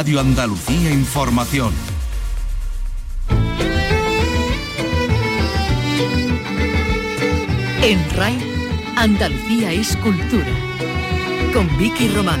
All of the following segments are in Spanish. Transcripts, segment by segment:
Radio Andalucía Información. En RAI, Andalucía es cultura. Con Vicky Román.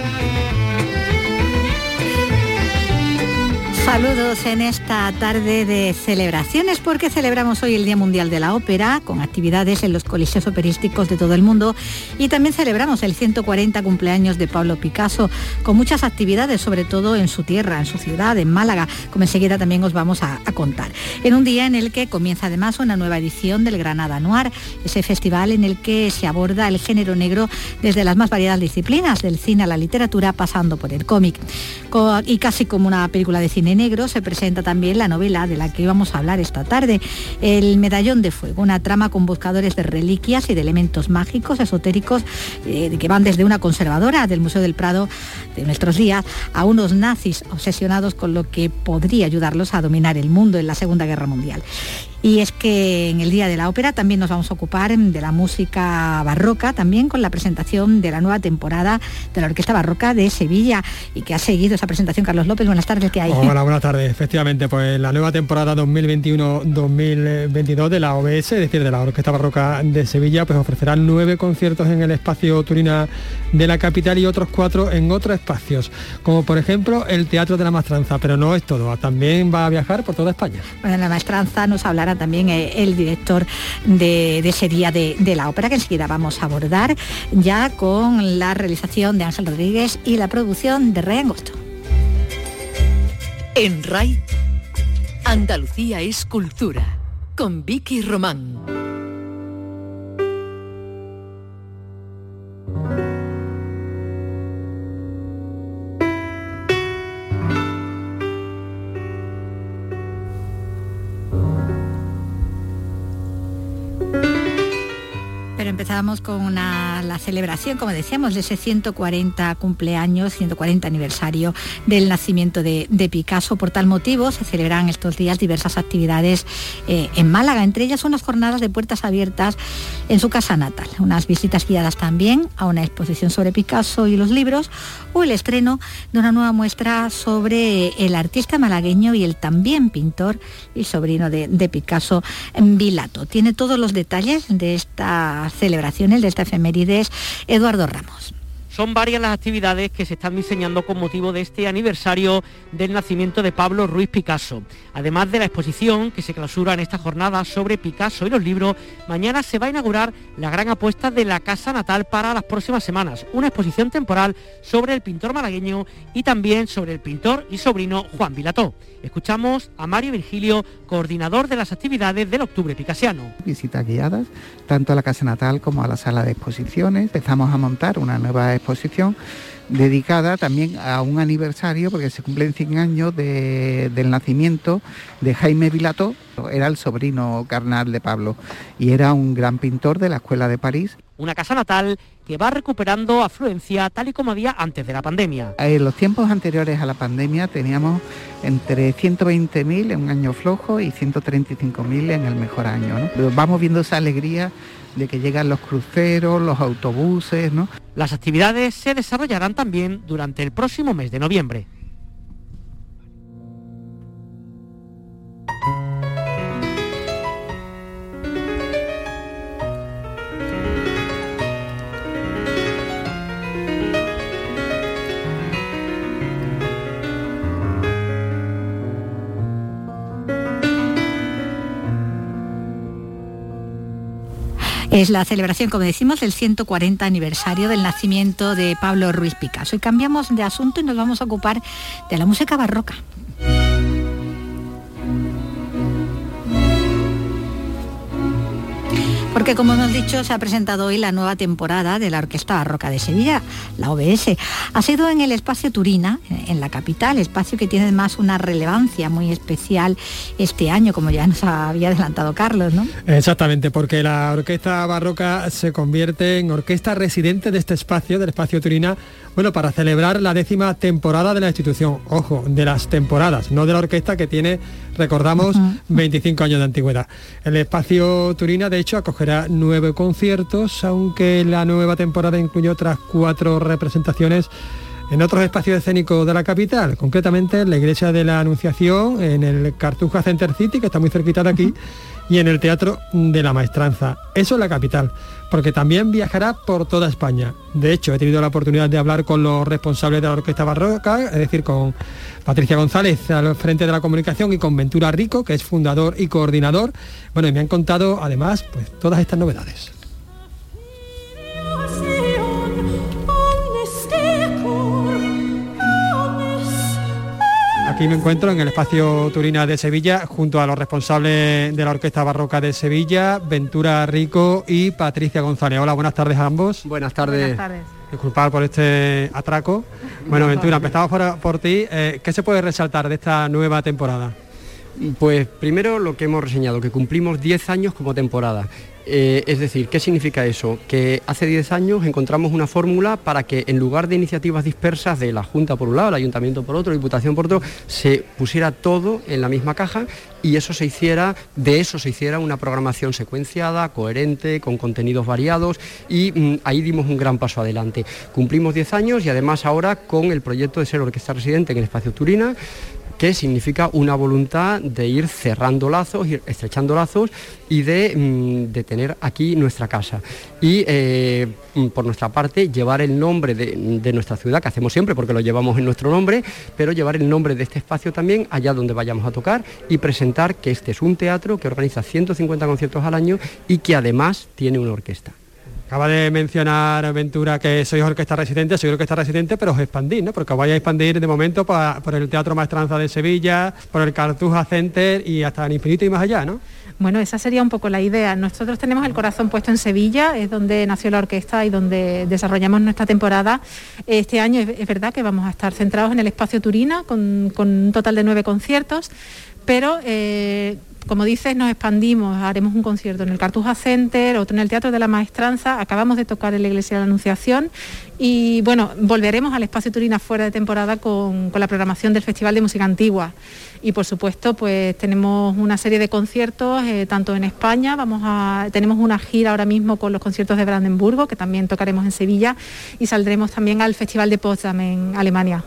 Saludos en esta tarde de celebraciones porque celebramos hoy el Día Mundial de la Ópera con actividades en los coliseos operísticos de todo el mundo y también celebramos el 140 cumpleaños de Pablo Picasso con muchas actividades, sobre todo en su tierra, en su ciudad, en Málaga, como enseguida también os vamos a, a contar. En un día en el que comienza además una nueva edición del Granada Noir, ese festival en el que se aborda el género negro desde las más variadas disciplinas, del cine a la literatura, pasando por el cómic. Y casi como una película de cine se presenta también la novela de la que íbamos a hablar esta tarde, El Medallón de Fuego, una trama con buscadores de reliquias y de elementos mágicos, esotéricos, eh, que van desde una conservadora del Museo del Prado de nuestros días a unos nazis obsesionados con lo que podría ayudarlos a dominar el mundo en la Segunda Guerra Mundial. Y es que en el Día de la Ópera también nos vamos a ocupar de la música barroca, también con la presentación de la nueva temporada de la Orquesta Barroca de Sevilla y que ha seguido esa presentación Carlos López. Buenas tardes, ¿qué hay? Hola, buenas tardes. Efectivamente, pues la nueva temporada 2021-2022 de la OBS, es decir, de la Orquesta Barroca de Sevilla, pues ofrecerá nueve conciertos en el espacio Turina de la capital y otros cuatro en otros espacios, como por ejemplo el Teatro de la Maestranza, pero no es todo, también va a viajar por toda España. Bueno, en la Maestranza nos hablará también eh, el director de, ese día de, de, la ópera que enseguida vamos a abordar ya con la realización de Ángel Rodríguez y la producción de Rey Angosto. En RAI, Andalucía es cultura, con Vicky Román. Empezamos con la celebración, como decíamos, de ese 140 cumpleaños, 140 aniversario del nacimiento de, de Picasso. Por tal motivo se celebran estos días diversas actividades eh, en Málaga, entre ellas unas jornadas de puertas abiertas en su casa natal, unas visitas guiadas también a una exposición sobre Picasso y los libros o el estreno de una nueva muestra sobre el artista malagueño y el también pintor y sobrino de, de Picasso, Vilato. Tiene todos los detalles de esta celebración de esta efemérides, Eduardo Ramos. Son varias las actividades que se están diseñando con motivo de este aniversario del nacimiento de Pablo Ruiz Picasso. Además de la exposición que se clausura en esta jornada sobre Picasso y los libros, mañana se va a inaugurar la gran apuesta de la Casa Natal para las próximas semanas, una exposición temporal sobre el pintor malagueño y también sobre el pintor y sobrino Juan Vilató. Escuchamos a Mario Virgilio, coordinador de las actividades del Octubre Picasiano. Visitas guiadas, tanto a la Casa Natal como a la sala de exposiciones. Empezamos a montar una nueva exposición dedicada también a un aniversario, porque se cumplen 100 años de, del nacimiento de Jaime Vilató, era el sobrino carnal de Pablo y era un gran pintor de la Escuela de París. Una casa natal que va recuperando afluencia tal y como había antes de la pandemia. En los tiempos anteriores a la pandemia teníamos entre 120.000 en un año flojo y 135.000 en el mejor año. ¿no? Vamos viendo esa alegría de que llegan los cruceros, los autobuses, ¿no? Las actividades se desarrollarán también durante el próximo mes de noviembre. Es la celebración, como decimos, del 140 aniversario del nacimiento de Pablo Ruiz Picasso. Y cambiamos de asunto y nos vamos a ocupar de la música barroca. Porque como hemos dicho, se ha presentado hoy la nueva temporada de la Orquesta Barroca de Sevilla, la OBS. Ha sido en el espacio Turina, en la capital, espacio que tiene además una relevancia muy especial este año, como ya nos había adelantado Carlos, ¿no? Exactamente, porque la Orquesta Barroca se convierte en orquesta residente de este espacio, del espacio Turina, bueno, para celebrar la décima temporada de la institución. Ojo, de las temporadas, no de la orquesta que tiene, recordamos, 25 años de antigüedad. El espacio Turina, de hecho, acogerá nueve conciertos, aunque la nueva temporada incluye otras cuatro representaciones en otros espacios escénicos de la capital, concretamente en la iglesia de la Anunciación, en el Cartuja Center City, que está muy cerquita de aquí, y en el Teatro de la Maestranza. Eso es la capital, porque también viajará por toda España. De hecho, he tenido la oportunidad de hablar con los responsables de la Orquesta Barroca, es decir, con Patricia González al frente de la comunicación y con Ventura Rico, que es fundador y coordinador. Bueno, y me han contado además pues, todas estas novedades. Aquí me encuentro en el espacio Turina de Sevilla junto a los responsables de la Orquesta Barroca de Sevilla, Ventura Rico y Patricia González. Hola, buenas tardes a ambos. Buenas tardes. Buenas tardes. Disculpad por este atraco. Bueno, Ventura, empezamos por, ti. Eh, ¿Qué se puede resaltar de esta nueva temporada? Pues primero lo que hemos reseñado, que cumplimos 10 años como temporada. Eh, es decir, ¿qué significa eso? Que hace 10 años encontramos una fórmula para que en lugar de iniciativas dispersas de la Junta por un lado, el Ayuntamiento por otro, Diputación por otro, se pusiera todo en la misma caja y eso se hiciera, de eso se hiciera una programación secuenciada, coherente, con contenidos variados y mm, ahí dimos un gran paso adelante. Cumplimos 10 años y además ahora con el proyecto de ser orquesta residente en el espacio Turina, que significa una voluntad de ir cerrando lazos, estrechando lazos y de, mm, tener aquí nuestra casa. Y eh, mm, por nuestra parte, llevar el nombre de, de, nuestra ciudad, que hacemos siempre porque lo llevamos en nuestro nombre, pero llevar el nombre de este espacio también allá donde vayamos a tocar y presentar que este es un teatro que organiza 150 conciertos al año y que además tiene una orquesta. Acaba de mencionar Ventura que sois orquesta residente, soy orquesta residente, pero os expandís, ¿no? Porque os vais a expandir de momento por el Teatro Maestranza de Sevilla, por el Cartuja Center y hasta el infinito y más allá, ¿no? Bueno, esa sería un poco la idea. Nosotros tenemos el corazón puesto en Sevilla, es donde nació la orquesta y donde desarrollamos nuestra temporada. Este año es, verdad que vamos a estar centrados en el espacio Turina con, un total de nueve conciertos, pero eh, como dices, nos expandimos, haremos un concierto en el Cartuja Center, otro en el Teatro de la Maestranza, acabamos de tocar en la Iglesia de la Anunciación. Y bueno, volveremos al Espacio Turina fuera de temporada con, la programación del Festival de Música Antigua. Y por supuesto, pues tenemos una serie de conciertos, eh, tanto en España, vamos a, tenemos una gira ahora mismo con los conciertos de Brandenburgo, que también tocaremos en Sevilla, y saldremos también al Festival de Potsdam en Alemania.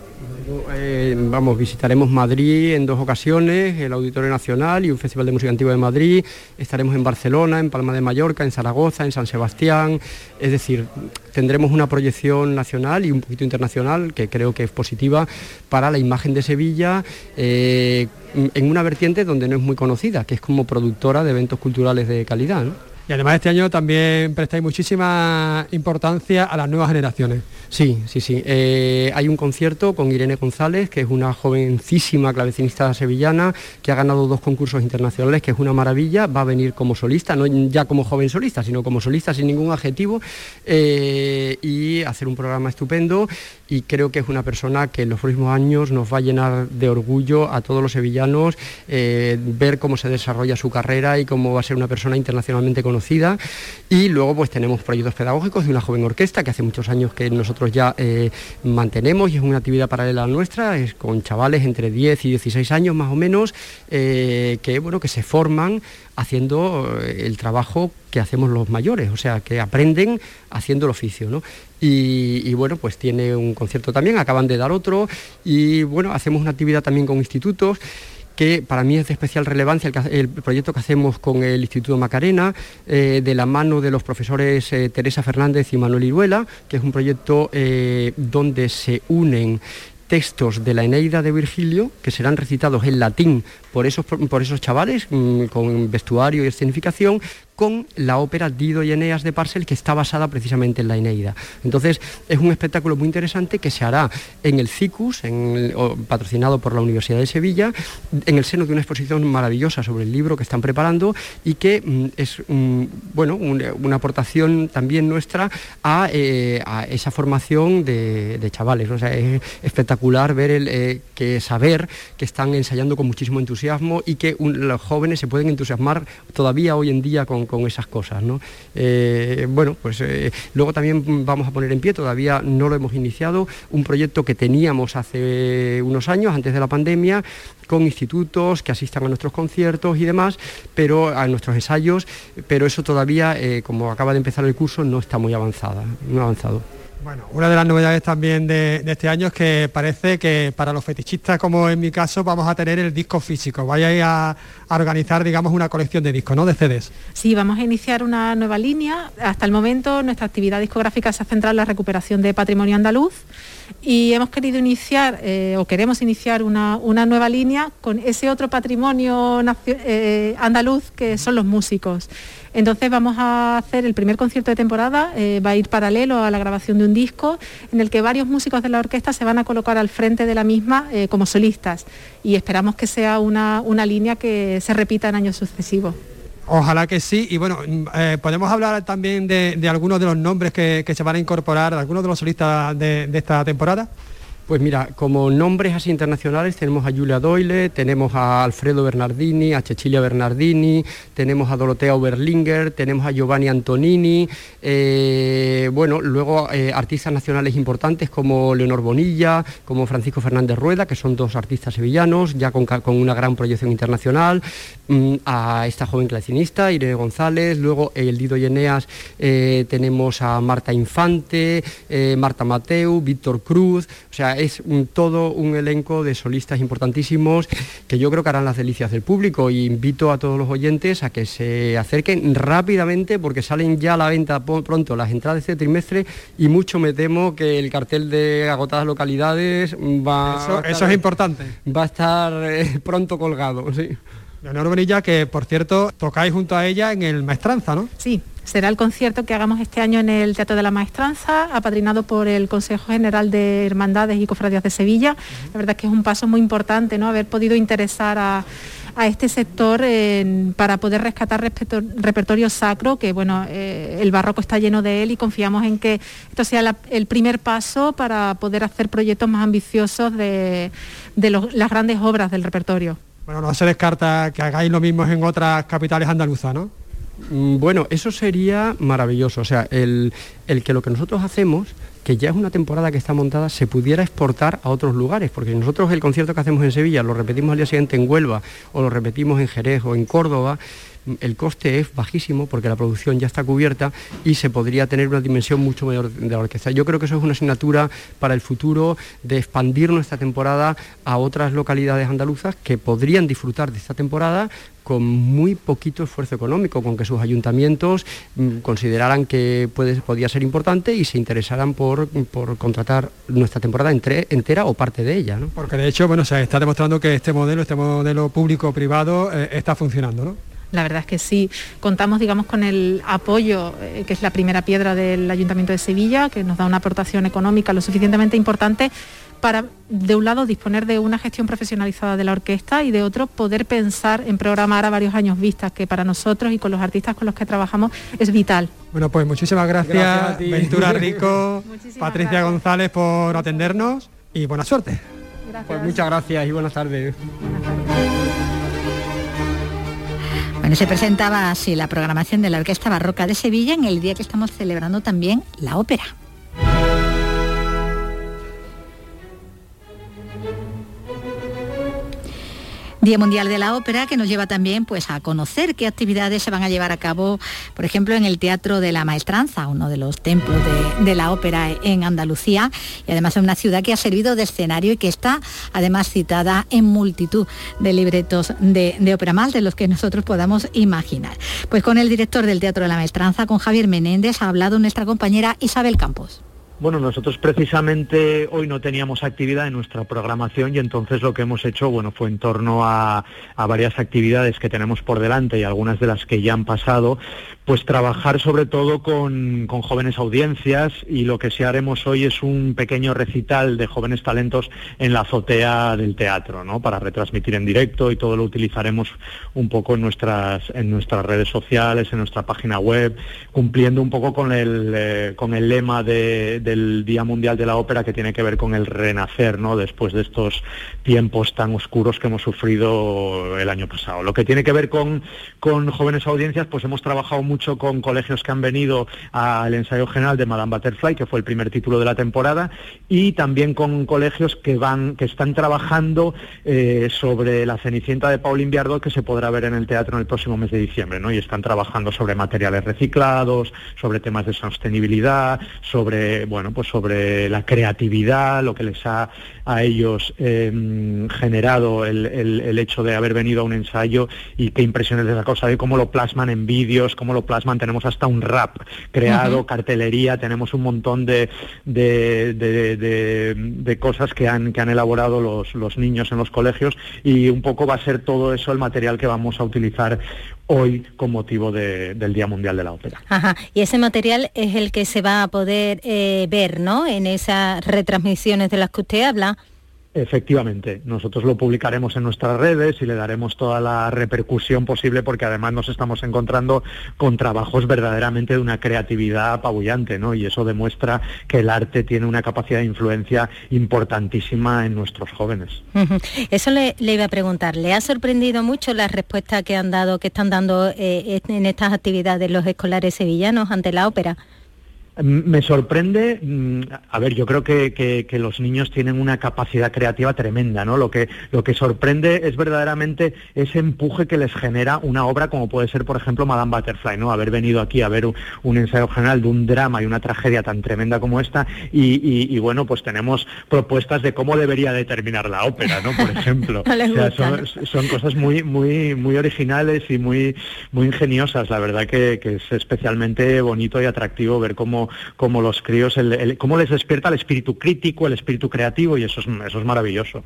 Eh, vamos, visitaremos Madrid en dos ocasiones, el Auditorio Nacional y un Festival de Música Antigua de Madrid. Estaremos en Barcelona, en Palma de Mallorca, en Zaragoza, en San Sebastián. Es decir, tendremos una proyección nacional y un poquito internacional que creo que es positiva para la imagen de Sevilla eh, en una vertiente donde no es muy conocida, que es como productora de eventos culturales de calidad. Y además este año también prestáis muchísima importancia a las nuevas generaciones. Sí, sí, sí. Eh, hay un concierto con Irene González, que es una jovencísima clavecinista sevillana, que ha ganado dos concursos internacionales, que es una maravilla. Va a venir como solista, no ya como joven solista, sino como solista sin ningún adjetivo, eh, y hacer un programa estupendo. Y creo que es una persona que en los próximos años nos va a llenar de orgullo a todos los sevillanos, eh, ver cómo se desarrolla su carrera y cómo va a ser una persona internacionalmente conocida y luego pues tenemos proyectos pedagógicos de una joven orquesta que hace muchos años que nosotros ya eh, mantenemos y es una actividad paralela a nuestra, es con chavales entre 10 y 16 años más o menos eh, que bueno que se forman haciendo eh, el trabajo que hacemos los mayores, o sea, que aprenden haciendo el oficio, Y, y, bueno, pues tiene un concierto también, acaban de dar otro, y bueno, hacemos una actividad también con institutos que para mí es de especial relevancia el, proyecto que hacemos con el Instituto Macarena, eh, de la mano de los profesores eh, Teresa Fernández y Manuel Iruela, que es un proyecto eh, donde se unen textos de la Eneida de Virgilio, que serán recitados en latín por esos, por esos chavales, mm, con vestuario y escenificación, con la ópera Dido y Eneas de Parcel, que está basada precisamente en la Eneida. Entonces, es un espectáculo muy interesante que se hará en el CICUS, patrocinado por la Universidad de Sevilla, en el seno de una exposición maravillosa sobre el libro que están preparando y que mm, es bueno, una aportación también nuestra a, eh, esa formación de, chavales. Es espectacular ver el, eh, que saber que están ensayando con muchísimo entusiasmo y que los jóvenes se pueden entusiasmar todavía hoy en día con con, esas cosas. Eh, bueno, pues eh, luego también vamos a poner en pie, todavía no lo hemos iniciado, un proyecto que teníamos hace unos años, antes de la pandemia, con institutos que asistan a nuestros conciertos y demás, pero a nuestros ensayos, pero eso todavía, eh, como acaba de empezar el curso, no está muy avanzada, no avanzado. Bueno, una de las novedades también de, este año es que parece que para los fetichistas, como en mi caso, vamos a tener el disco físico. Vaya a, a organizar, digamos, una colección de discos, ¿no? De CDs. Sí, vamos a iniciar una nueva línea. Hasta el momento nuestra actividad discográfica se ha centrado en la recuperación de patrimonio andaluz y hemos querido iniciar eh, o queremos iniciar una, nueva línea con ese otro patrimonio eh, andaluz que son los músicos. Entonces vamos a hacer el primer concierto de temporada, eh, va a ir paralelo a la grabación de un disco en el que varios músicos de la orquesta se van a colocar al frente de la misma como solistas y esperamos que sea una, una línea que se repita en años sucesivos. Ojalá que sí. Y bueno, mm, eh, podemos hablar también de, algunos de los nombres que, se van a incorporar, algunos de los solistas de esta temporada. Pues mira, como nombres así internacionales tenemos a Julia Doyle, tenemos a Alfredo Bernardini, a Cecilia Bernardini, tenemos a Dorotea Oberlinger, tenemos a Giovanni Antonini, eh, bueno, luego eh, artistas nacionales importantes como Leonor Bonilla, como Francisco Fernández Rueda, que son dos artistas sevillanos, ya con, una gran proyección internacional, mm, a esta joven clavecinista, Irene González, luego el Dido y eh, tenemos a Marta Infante, Marta Mateu, Víctor Cruz, o sea, es todo un elenco de solistas importantísimos que yo creo que harán las delicias del público y invito a todos los oyentes a que se acerquen rápidamente porque salen ya a la venta pronto las entradas de este trimestre y mucho me temo que el cartel de agotadas localidades va eso, eso es importante va a estar eh, pronto colgado sí. Leonor Bonilla, que por cierto tocáis junto a ella en el Maestranza, ¿no? Sí, será el concierto que hagamos este año en el Teatro de la Maestranza, apadrinado por el Consejo General de Hermandades y Cofradías de Sevilla. La verdad es que es un paso muy importante, ¿no? Haber podido interesar a, este sector para poder rescatar repertorio sacro, que bueno, eh, el barroco está lleno de él y confiamos en que esto sea el primer paso para poder hacer proyectos más ambiciosos de, las grandes obras del repertorio. Bueno, no se descarta que hagáis lo mismo en otras capitales andaluzas, ¿no? Mm, bueno, eso sería maravilloso. O sea, el, que lo que nosotros hacemos, que ya es una temporada que está montada, se pudiera exportar a otros lugares. Porque nosotros el concierto que hacemos en Sevilla lo repetimos al día siguiente en Huelva o lo repetimos en Jerez o en Córdoba el coste es bajísimo porque la producción ya está cubierta y se podría tener una dimensión mucho mayor de la orquesta. Yo creo que eso es una asignatura para el futuro de expandir nuestra temporada a otras localidades andaluzas que podrían disfrutar de esta temporada con muy poquito esfuerzo económico, con que sus ayuntamientos mm, consideraran que puede, podía ser importante y se interesaran por, contratar nuestra temporada entera o parte de ella. Porque de hecho, bueno, se está demostrando que este modelo, este modelo público-privado eh, está funcionando, ¿no? La verdad es que sí, contamos digamos con el apoyo, eh, que es la primera piedra del Ayuntamiento de Sevilla, que nos da una aportación económica lo suficientemente importante para, de un lado, disponer de una gestión profesionalizada de la orquesta y de otro, poder pensar en programar a varios años vistas, que para nosotros y con los artistas con los que trabajamos es vital. Bueno, pues muchísimas gracias, Ventura Rico, Patricia González por atendernos y buena suerte. Pues muchas gracias y Buenas tardes. Se presentaba así la programación de la Orquesta Barroca de Sevilla en el día que estamos celebrando también la ópera. Día Mundial de la Ópera, que nos lleva también pues, a conocer qué actividades se van a llevar a cabo, por ejemplo, en el Teatro de la Maestranza, uno de los templos de, la ópera en Andalucía, y además es una ciudad que ha servido de escenario y que está además citada en multitud de libretos de, de ópera más de los que nosotros podamos imaginar. Pues con el director del Teatro de la Maestranza, con Javier Menéndez, ha hablado nuestra compañera Isabel Campos. Bueno, nosotros precisamente hoy no teníamos actividad en nuestra programación y entonces lo que hemos hecho, bueno, fue en torno a, a, varias actividades que tenemos por delante y algunas de las que ya han pasado, pues trabajar sobre todo con, jóvenes audiencias y lo que sí haremos hoy es un pequeño recital de jóvenes talentos en la azotea del teatro, ¿no? Para retransmitir en directo y todo lo utilizaremos un poco en nuestras, en nuestras redes sociales, en nuestra página web, cumpliendo un poco con el, eh, con el lema del Día Mundial de la Ópera que tiene que ver con el renacer, ¿no? Después de estos tiempos tan oscuros que hemos sufrido el año pasado. Lo que tiene que ver con, con jóvenes audiencias, pues hemos trabajado mucho con colegios que han venido al ensayo general de Madame Butterfly, que fue el primer título de la temporada, y también con colegios que van, que están trabajando eh, sobre la Cenicienta de Paulín Biardot, que se podrá ver en el teatro en el próximo mes de diciembre, ¿no? Y están trabajando sobre materiales reciclados, sobre temas de sostenibilidad, sobre bueno, pues sobre la creatividad, lo que les ha a ellos em, generado el, hecho de haber venido a un ensayo y qué impresiones de esa cosa, de cómo lo plasman en vídeos, cómo plasman, tenemos hasta un rap creado, cartelería, tenemos un montón de, de, cosas que han, que han elaborado los, los niños en los colegios y un poco va a ser todo eso el material que vamos a utilizar hoy con motivo del Día Mundial de la Ópera. Ajá. Y ese material es el que se va a poder eh, ver, ¿no? En esas retransmisiones de las que usted habla. Efectivamente, nosotros lo publicaremos en nuestras redes y le daremos toda la repercusión posible porque además nos estamos encontrando con trabajos verdaderamente de una creatividad apabullante, ¿no? Y eso demuestra que el arte tiene una capacidad de influencia importantísima en nuestros jóvenes. Eso le, iba a preguntar, ¿le ha sorprendido mucho la respuesta que han dado, que están dando eh, en estas actividades los escolares sevillanos ante la ópera? Me sorprende, mm, a ver, yo creo que, los niños tienen una capacidad creativa tremenda, ¿no? Lo que, lo que sorprende es verdaderamente ese empuje que les genera una obra como puede ser, por ejemplo, Madame Butterfly, ¿no? Haber venido aquí a ver un, ensayo general de un drama y una tragedia tan tremenda como esta y, bueno, pues tenemos propuestas de cómo debería determinar la ópera, ¿no? Por ejemplo. son, cosas muy, muy, muy originales y muy, muy ingeniosas, la verdad que es especialmente bonito y atractivo ver cómo como, los críos, cómo les despierta el espíritu crítico, el espíritu creativo y eso es, eso es maravilloso.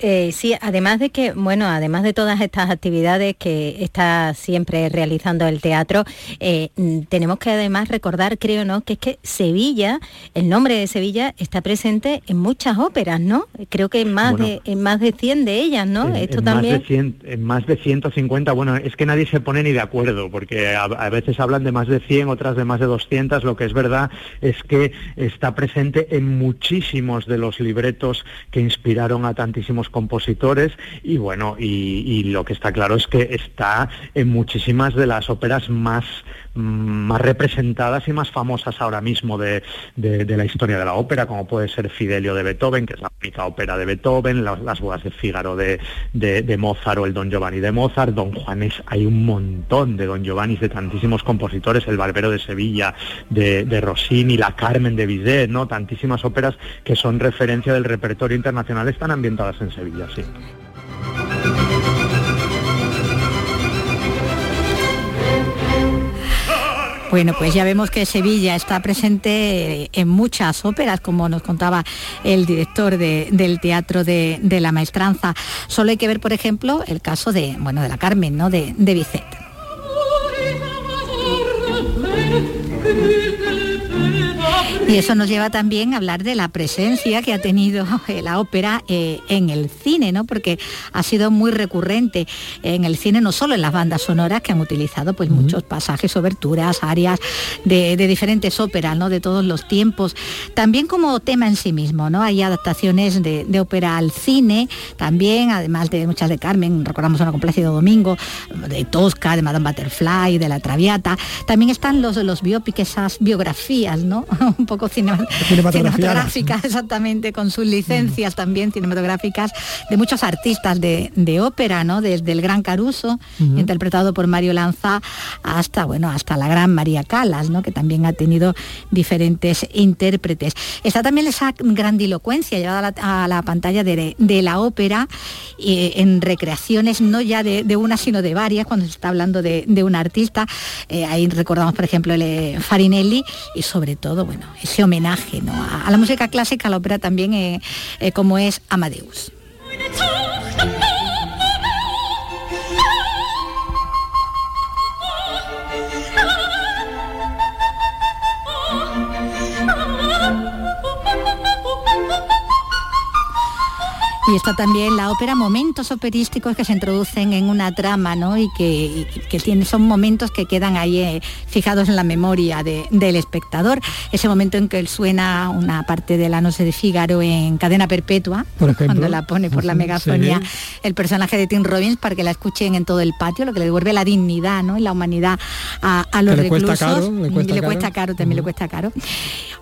Eh, sí, además de que, bueno, además de todas estas actividades que está siempre realizando el teatro, eh, mm, tenemos que además recordar, creo, ¿no?, que es que Sevilla, el nombre de Sevilla está presente en muchas óperas, ¿no? Creo que en más de en más de 100 de ellas, ¿no? Esto también. Más de 100, en más de 150, bueno, es que nadie se pone ni de acuerdo, porque a, veces hablan de más de 100, otras de más de 200, lo que es verdad es que está presente en muchísimos de los libretos que inspiraron a tantísimos compositores y bueno, y, lo que está claro es que está en muchísimas de las óperas más, más representadas y más famosas ahora mismo de, la historia de la ópera, como puede ser Fidelio de Beethoven, que es la única ópera de Beethoven, las, bodas de Fígaro de, de, Mozart o el Don Giovanni de Mozart, Don Juanes, hay un montón de Don Giovanni de tantísimos compositores, el Barbero de Sevilla de, de Rossini, la Carmen de Bizet, ¿no? tantísimas óperas que son referencia del repertorio internacional están ambientadas en Sevilla, sí. Bueno, pues ya vemos que Sevilla está presente en muchas óperas, como nos contaba el director del Teatro de, la Maestranza. Solo hay que ver, por ejemplo, el caso de, bueno, de la Carmen, ¿no? De, de Bizet. Y eso nos lleva también a hablar de la presencia que ha tenido la ópera eh, en el cine, ¿no? Porque ha sido muy recurrente en el cine, no solo en las bandas sonoras que han utilizado pues muchos pasajes, oberturas, áreas de, diferentes óperas, ¿no? De todos los tiempos. También como tema en sí mismo, ¿no? Hay adaptaciones de, ópera al cine, también, además de muchas de Carmen, recordamos una Complacido Domingo, de Tosca, de Madame Butterfly, de La Traviata. También están los, los biopics, esas biografías, ¿no? Un poco cinematográficas, exactamente, con sus licencias también cinematográficas de muchos artistas de, ópera, ¿no? Desde el gran Caruso, interpretado por Mario Lanza, hasta, bueno, hasta la gran María Calas, ¿no? Que también ha tenido diferentes intérpretes. Está también esa grandilocuencia llevada a la, pantalla de, la ópera eh, en recreaciones, no ya de, una, sino de varias, cuando se está hablando de, un artista. Eh, ahí recordamos, por ejemplo, el eh, Farinelli y sobre todo, bueno, ese homenaje a, la música clásica, a la ópera también, eh, eh, como es Amadeus. Y está también la ópera, momentos operísticos que se introducen en una trama, ¿no? Y que, tiene, son momentos que quedan ahí eh, fijados en la memoria del espectador. Ese momento en que él suena una parte de la Noche de Fígaro en cadena perpetua, cuando la pone por la megafonía el personaje de Tim Robbins para que la escuchen en todo el patio, lo que le devuelve la dignidad ¿no? y la humanidad a, los reclusos. le cuesta caro, le cuesta caro, también le cuesta caro.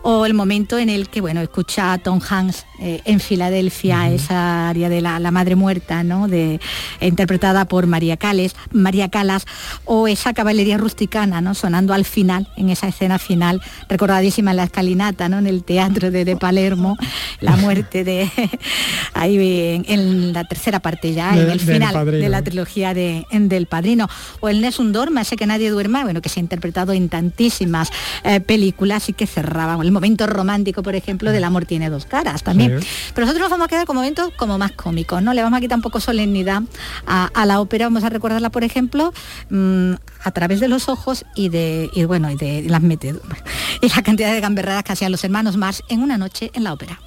o el momento en el que, bueno, escucha a Tom Hanks eh, en Filadelfia, esa área de la, madre muerta, ¿no? De, interpretada por María Cales, María Calas, o esa caballería rusticana, ¿no? Sonando al final, en esa escena final, recordadísima en la escalinata, ¿no? En el teatro de, Palermo, la muerte de ahí en, la tercera parte ya, en el final de la trilogía de, del Padrino. O el Nessun Dorma, ese que nadie duerma, bueno, que se ha interpretado en tantísimas eh, películas y que cerraba. El momento romántico, por ejemplo, del amor tiene dos caras también. Pero nosotros nos vamos a quedar con momentos como más cómicos, ¿no? Le vamos a quitar un poco solemnidad a, la ópera, vamos a recordarla, por ejemplo, mm, a través de los ojos y de, bueno, y de las meteduras y la cantidad de gamberradas que hacían los hermanos más en una noche en la ópera.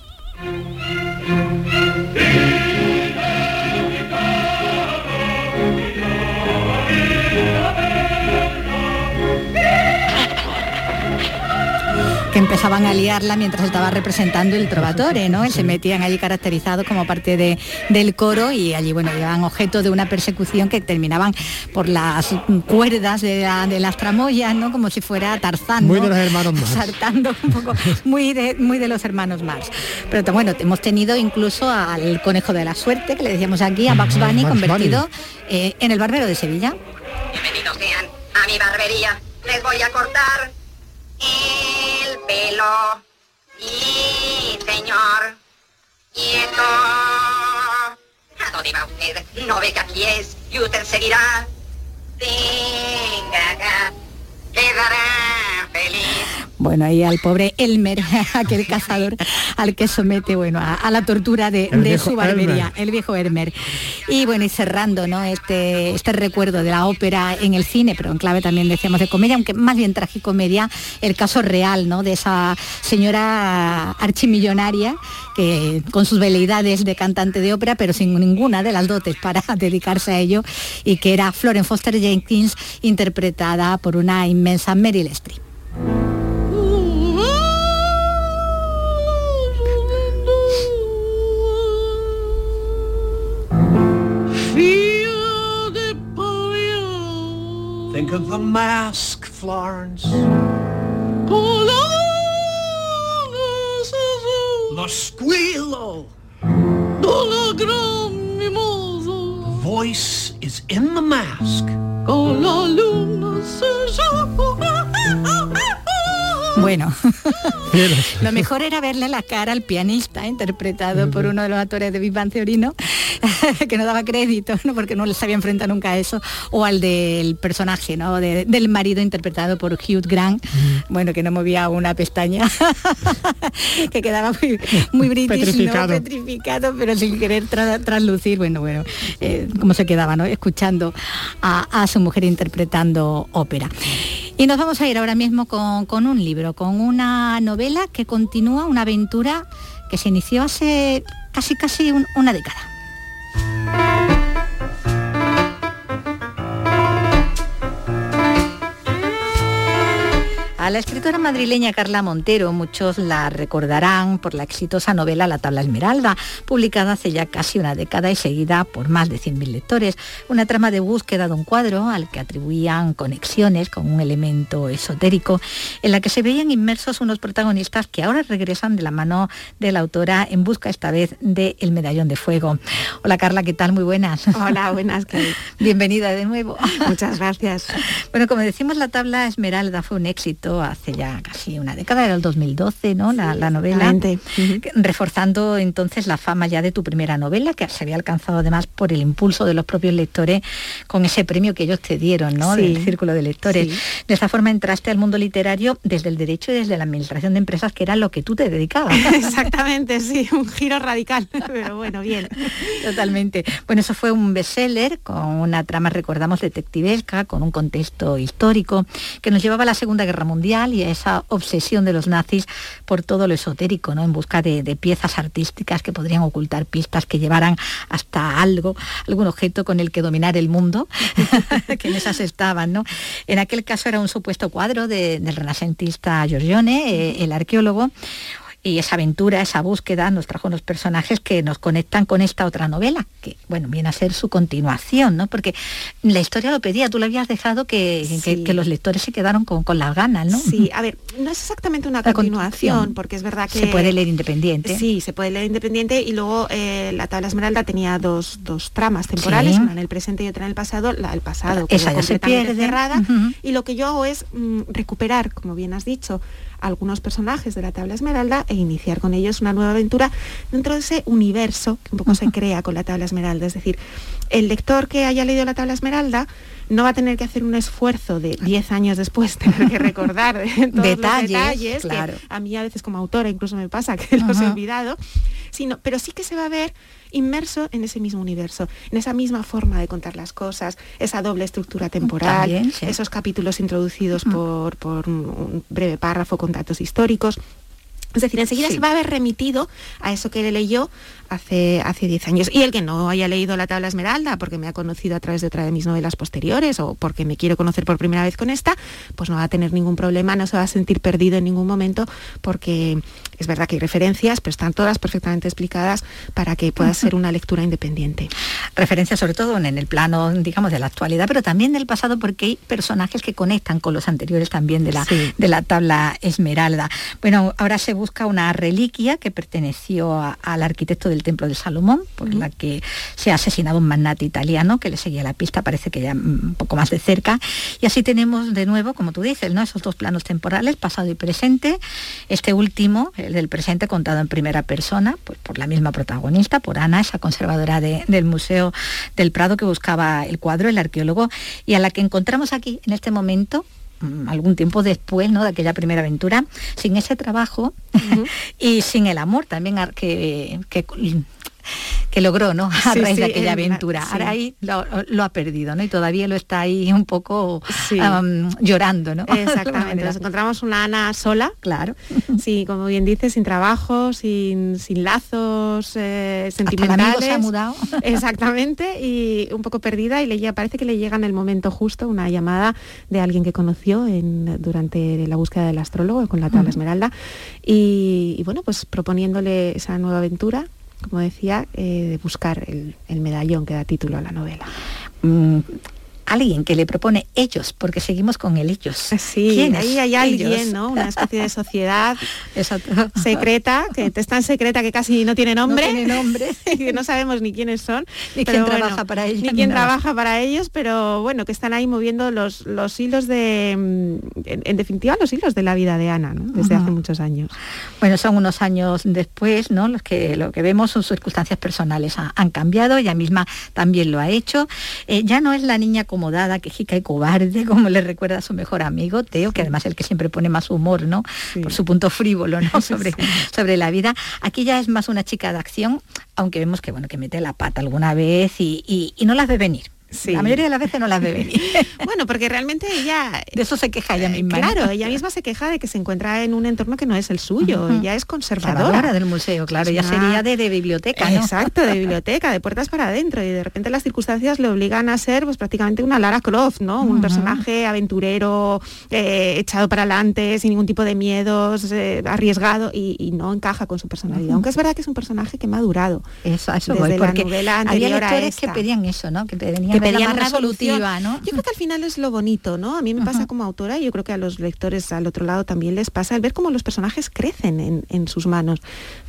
Empezaban a liarla mientras estaba representando el Trovatore, ¿no? Se metían allí caracterizados como parte de, del coro y allí, bueno, llevaban objeto de una persecución que terminaban por las cuerdas de, las tramoyas, ¿no? Como si fuera Tarzán, Muy de los hermanos más. Saltando un poco, muy de, muy de los hermanos más. Pero bueno, hemos tenido incluso al conejo de la suerte, que le decíamos aquí, a Bugs Bunny, convertido eh, en el barbero de Sevilla. Bienvenidos sean a mi barbería. Les voy a cortar el pelo. Y señor, quieto. ¿A dónde va usted? No ve que aquí es y usted seguirá. Venga acá, feliz. Bueno, ahí al pobre Elmer, aquel cazador al que somete, bueno, a, la tortura de, su barbería, el viejo Elmer. Y bueno, y cerrando, ¿no? Este, este recuerdo de la ópera en el cine, pero en clave también decíamos de comedia, aunque más bien tragicomedia, el caso real, ¿no? De esa señora archimillonaria que con sus veleidades de cantante de ópera, pero sin ninguna de las dotes para dedicarse a ello, y que era Florence Foster Jenkins, interpretada por una inmensa Meryl Streep. Think of the mask, Florence. The squealo. The voice is in the mask. Bueno, lo mejor era verle la cara al pianista, interpretado por uno de los actores de Big Bang que no daba crédito, ¿no? porque no les había enfrentado nunca a eso, o al del personaje, ¿no? del marido interpretado por Hugh Grant, bueno, que no movía una pestaña, que quedaba muy, muy british, petrificado. pero sin querer traslucir, bueno, bueno, eh, cómo se quedaba, ¿no? Escuchando a, su mujer interpretando ópera. Y nos vamos a ir ahora mismo con, con un libro, con una novela que continúa una aventura que se inició hace casi casi una década. A la escritora madrileña Carla Montero, muchos la recordarán por la exitosa novela La tabla esmeralda, publicada hace ya casi una década y seguida por más de 100.000 lectores. Una trama de búsqueda de un cuadro al que atribuían conexiones con un elemento esotérico, en la que se veían inmersos unos protagonistas que ahora regresan de la mano de la autora en busca esta vez del el medallón de fuego. Hola Carla, ¿qué tal? Muy buenas. Hola, buenas. Bienvenida de nuevo. Muchas gracias. Bueno, como decimos, La tabla esmeralda fue un éxito hace ya casi una década, era el 2012, ¿no? La, novela, reforzando entonces la fama ya de tu primera novela, que se había alcanzado además por el impulso de los propios lectores con ese premio que ellos te dieron, ¿no? Del Círculo de Lectores. De esta forma entraste al mundo literario desde el derecho y desde la administración de empresas, que era lo que tú te dedicabas. Exactamente, sí, un giro radical, pero bueno, bien. Totalmente. Bueno, eso fue un bestseller con una trama, recordamos, detectivesca, con un contexto histórico, que nos llevaba a la Segunda Guerra Mundial y a esa obsesión de los nazis por todo lo esotérico, ¿no? en busca de, piezas artísticas que podrían ocultar pistas que llevaran hasta algo, algún objeto con el que dominar el mundo, que en esas estaban. ¿no? En aquel caso era un supuesto cuadro del renacentista Giorgione, eh, el arqueólogo, y esa aventura, esa búsqueda nos trajo unos personajes que nos conectan con esta otra novela, que bueno, viene a ser su continuación, ¿no? Porque la historia lo pedía, tú le habías dejado que, que, los lectores se quedaron con, con las ganas, ¿no? Sí, a ver, no es exactamente una continuación, porque es verdad que... Se puede leer independiente. Sí, se puede leer independiente y luego eh, la tabla esmeralda tenía dos, tramas temporales, una en el presente y otra en el pasado, la del pasado, esa ya se pierde. cerrada, y lo que yo hago es mm, recuperar, como bien has dicho, algunos personajes de la tabla esmeralda e iniciar con ellos una nueva aventura dentro de ese universo que un poco se crea con la tabla esmeralda. Es decir, el lector que haya leído la tabla esmeralda no va a tener que hacer un esfuerzo de 10 años después tener que recordar todos detalles, los detalles claro. a mí a veces como autora incluso me pasa que los he olvidado, sino, pero sí que se va a ver inmerso en ese mismo universo, en esa misma forma de contar las cosas, esa doble estructura temporal, esos capítulos introducidos por, por un breve párrafo con datos históricos. Es decir, enseguida se va a haber remitido a eso que leyó hace, hace 10 años. Y el que no haya leído La Tabla Esmeralda, porque me ha conocido a través de otra de mis novelas posteriores o porque me quiero conocer por primera vez con esta, pues no va a tener ningún problema, no se va a sentir perdido en ningún momento, porque es verdad que hay referencias, pero están todas perfectamente explicadas para que pueda ser una lectura independiente. Referencias sobre todo en el plano, digamos, de la actualidad, pero también del pasado, porque hay personajes que conectan con los anteriores también de la, de la tabla Esmeralda. Bueno, ahora se busca una reliquia que perteneció al arquitecto del Templo de Salomón, por la que se ha asesinado un magnate italiano que le seguía la pista, parece que ya un poco más de cerca. Y así tenemos de nuevo, como tú dices, ¿no? esos dos planos temporales, pasado y presente. Este último, el del presente, contado en primera persona, pues por la misma protagonista, por Ana, esa conservadora del Museo del Prado que buscaba el cuadro, el arqueólogo, y a la que encontramos aquí en este momento Mm, algún tiempo después ¿no? de aquella primera aventura, sin ese trabajo y sin el amor también que, que que logró, ¿no? A raíz de aquella aventura. Ahora ahí lo, ha perdido, ¿no? Y todavía lo está ahí un poco llorando, ¿no? Exactamente. Nos encontramos una Ana sola. Claro. Sí, como bien dices, sin trabajo, sin, sin lazos eh, sentimentales. se ha mudado. Exactamente. Y un poco perdida y le parece que le llega en el momento justo una llamada de alguien que conoció en, durante la búsqueda del astrólogo con la tabla esmeralda. Y, y bueno, pues proponiéndole esa nueva aventura como decía, eh, de buscar el, medallón que da título a la novela. Mm, alguien que le propone ellos, porque seguimos con el ellos. Sí, ahí hay alguien, ¿no? Una especie de sociedad secreta, que es tan secreta que casi no tiene nombre. No tiene nombre. y que no sabemos ni quiénes son. Ni quién trabaja para ellos. Ni quién trabaja para ellos, pero bueno, que están ahí moviendo los, los hilos de, mm, en, definitiva, los hilos de la vida de Ana, ¿no? Desde hace muchos años. Bueno, son unos años después, ¿no? Los que lo que vemos son circunstancias personales han cambiado, ella misma también lo ha hecho. Eh, ya no es la niña como acomodada, quejica y cobarde, como le recuerda a su mejor amigo, Teo, que además es el que siempre pone más humor, ¿no? Por su punto frívolo, ¿no? Sobre, sobre la vida. Aquí ya es más una chica de acción, aunque vemos que, bueno, que mete la pata alguna vez y, y no las ve venir. La mayoría de las veces no las ve venir. bueno, porque realmente ella... De eso se queja ella misma. Claro, ella misma se queja de que se encuentra en un entorno que no es el suyo. Ella es conservadora. del museo, claro. Ella sería de, biblioteca, Exacto, de biblioteca, de puertas para adentro. Y de repente las circunstancias le obligan a ser pues prácticamente una Lara Croft, ¿no? Un personaje aventurero, eh, echado para adelante, sin ningún tipo de miedos, eh, arriesgado y, no encaja con su personalidad. Aunque es verdad que es un personaje que ha madurado. Eso, eso desde la novela anterior había lectores que pedían eso, ¿no? Que pedían que pedían resolutiva, ¿no? Yo creo que al final es lo bonito, ¿no? A mí me pasa como autora y yo creo que a los lectores al otro lado también les pasa el ver cómo los personajes crecen en, sus manos.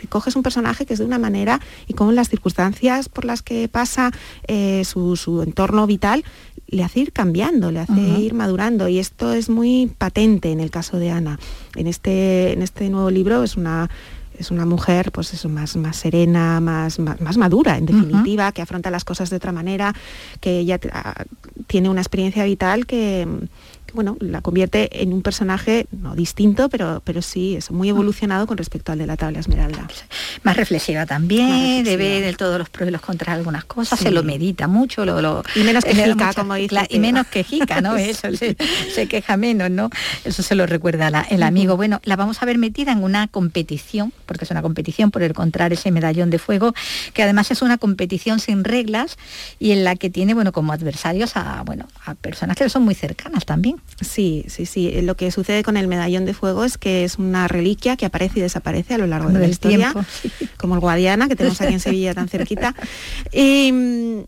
coges un personaje que es de una manera y cómo las circunstancias por las que pasa eh, su, entorno vital le hace ir cambiando, le hace ir madurando y esto es muy patente en el caso de Ana. En este, en este nuevo libro es una es una mujer pues eso, más, más serena, más, más, madura, en definitiva, que afronta las cosas de otra manera, que ella ah, tiene una experiencia vital que, bueno, la convierte en un personaje no distinto, pero, pero sí, es muy evolucionado con respecto al de la tabla esmeralda. Más reflexiva también, debe de todos los pros y los contras algunas cosas, se lo medita mucho, lo, y menos quejica, como dice. y menos quejica, ¿no? Eso se, queja menos, ¿no? Eso se lo recuerda el amigo. Bueno, la vamos a ver metida en una competición, porque es una competición por encontrar ese medallón de fuego, que además es una competición sin reglas y en la que tiene, bueno, como adversarios a, bueno, a personas que son muy cercanas también Sí, sí, sí. Lo que sucede con el medallón de fuego es que es una reliquia que aparece y desaparece a lo largo de la historia, como el Guadiana, que tenemos aquí en Sevilla tan cerquita. Y,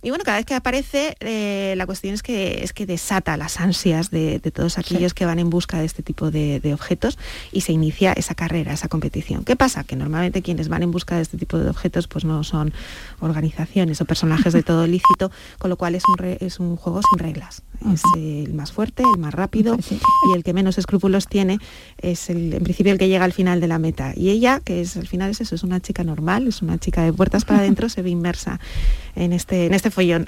bueno, cada vez que aparece, eh, la cuestión es que, es que desata las ansias de, todos aquellos que van en busca de este tipo de, objetos y se inicia esa carrera, esa competición. ¿Qué pasa? Que normalmente quienes van en busca de este tipo de objetos pues no son organizaciones o personajes de todo lícito, con lo cual es un, es un juego sin reglas. Es el más fuerte, el más rápido y el que menos escrúpulos tiene es el, en principio el que llega al final de la meta. Y ella, que es al final es eso, es una chica normal, es una chica de puertas para adentro, se ve inmersa en este, en este follón.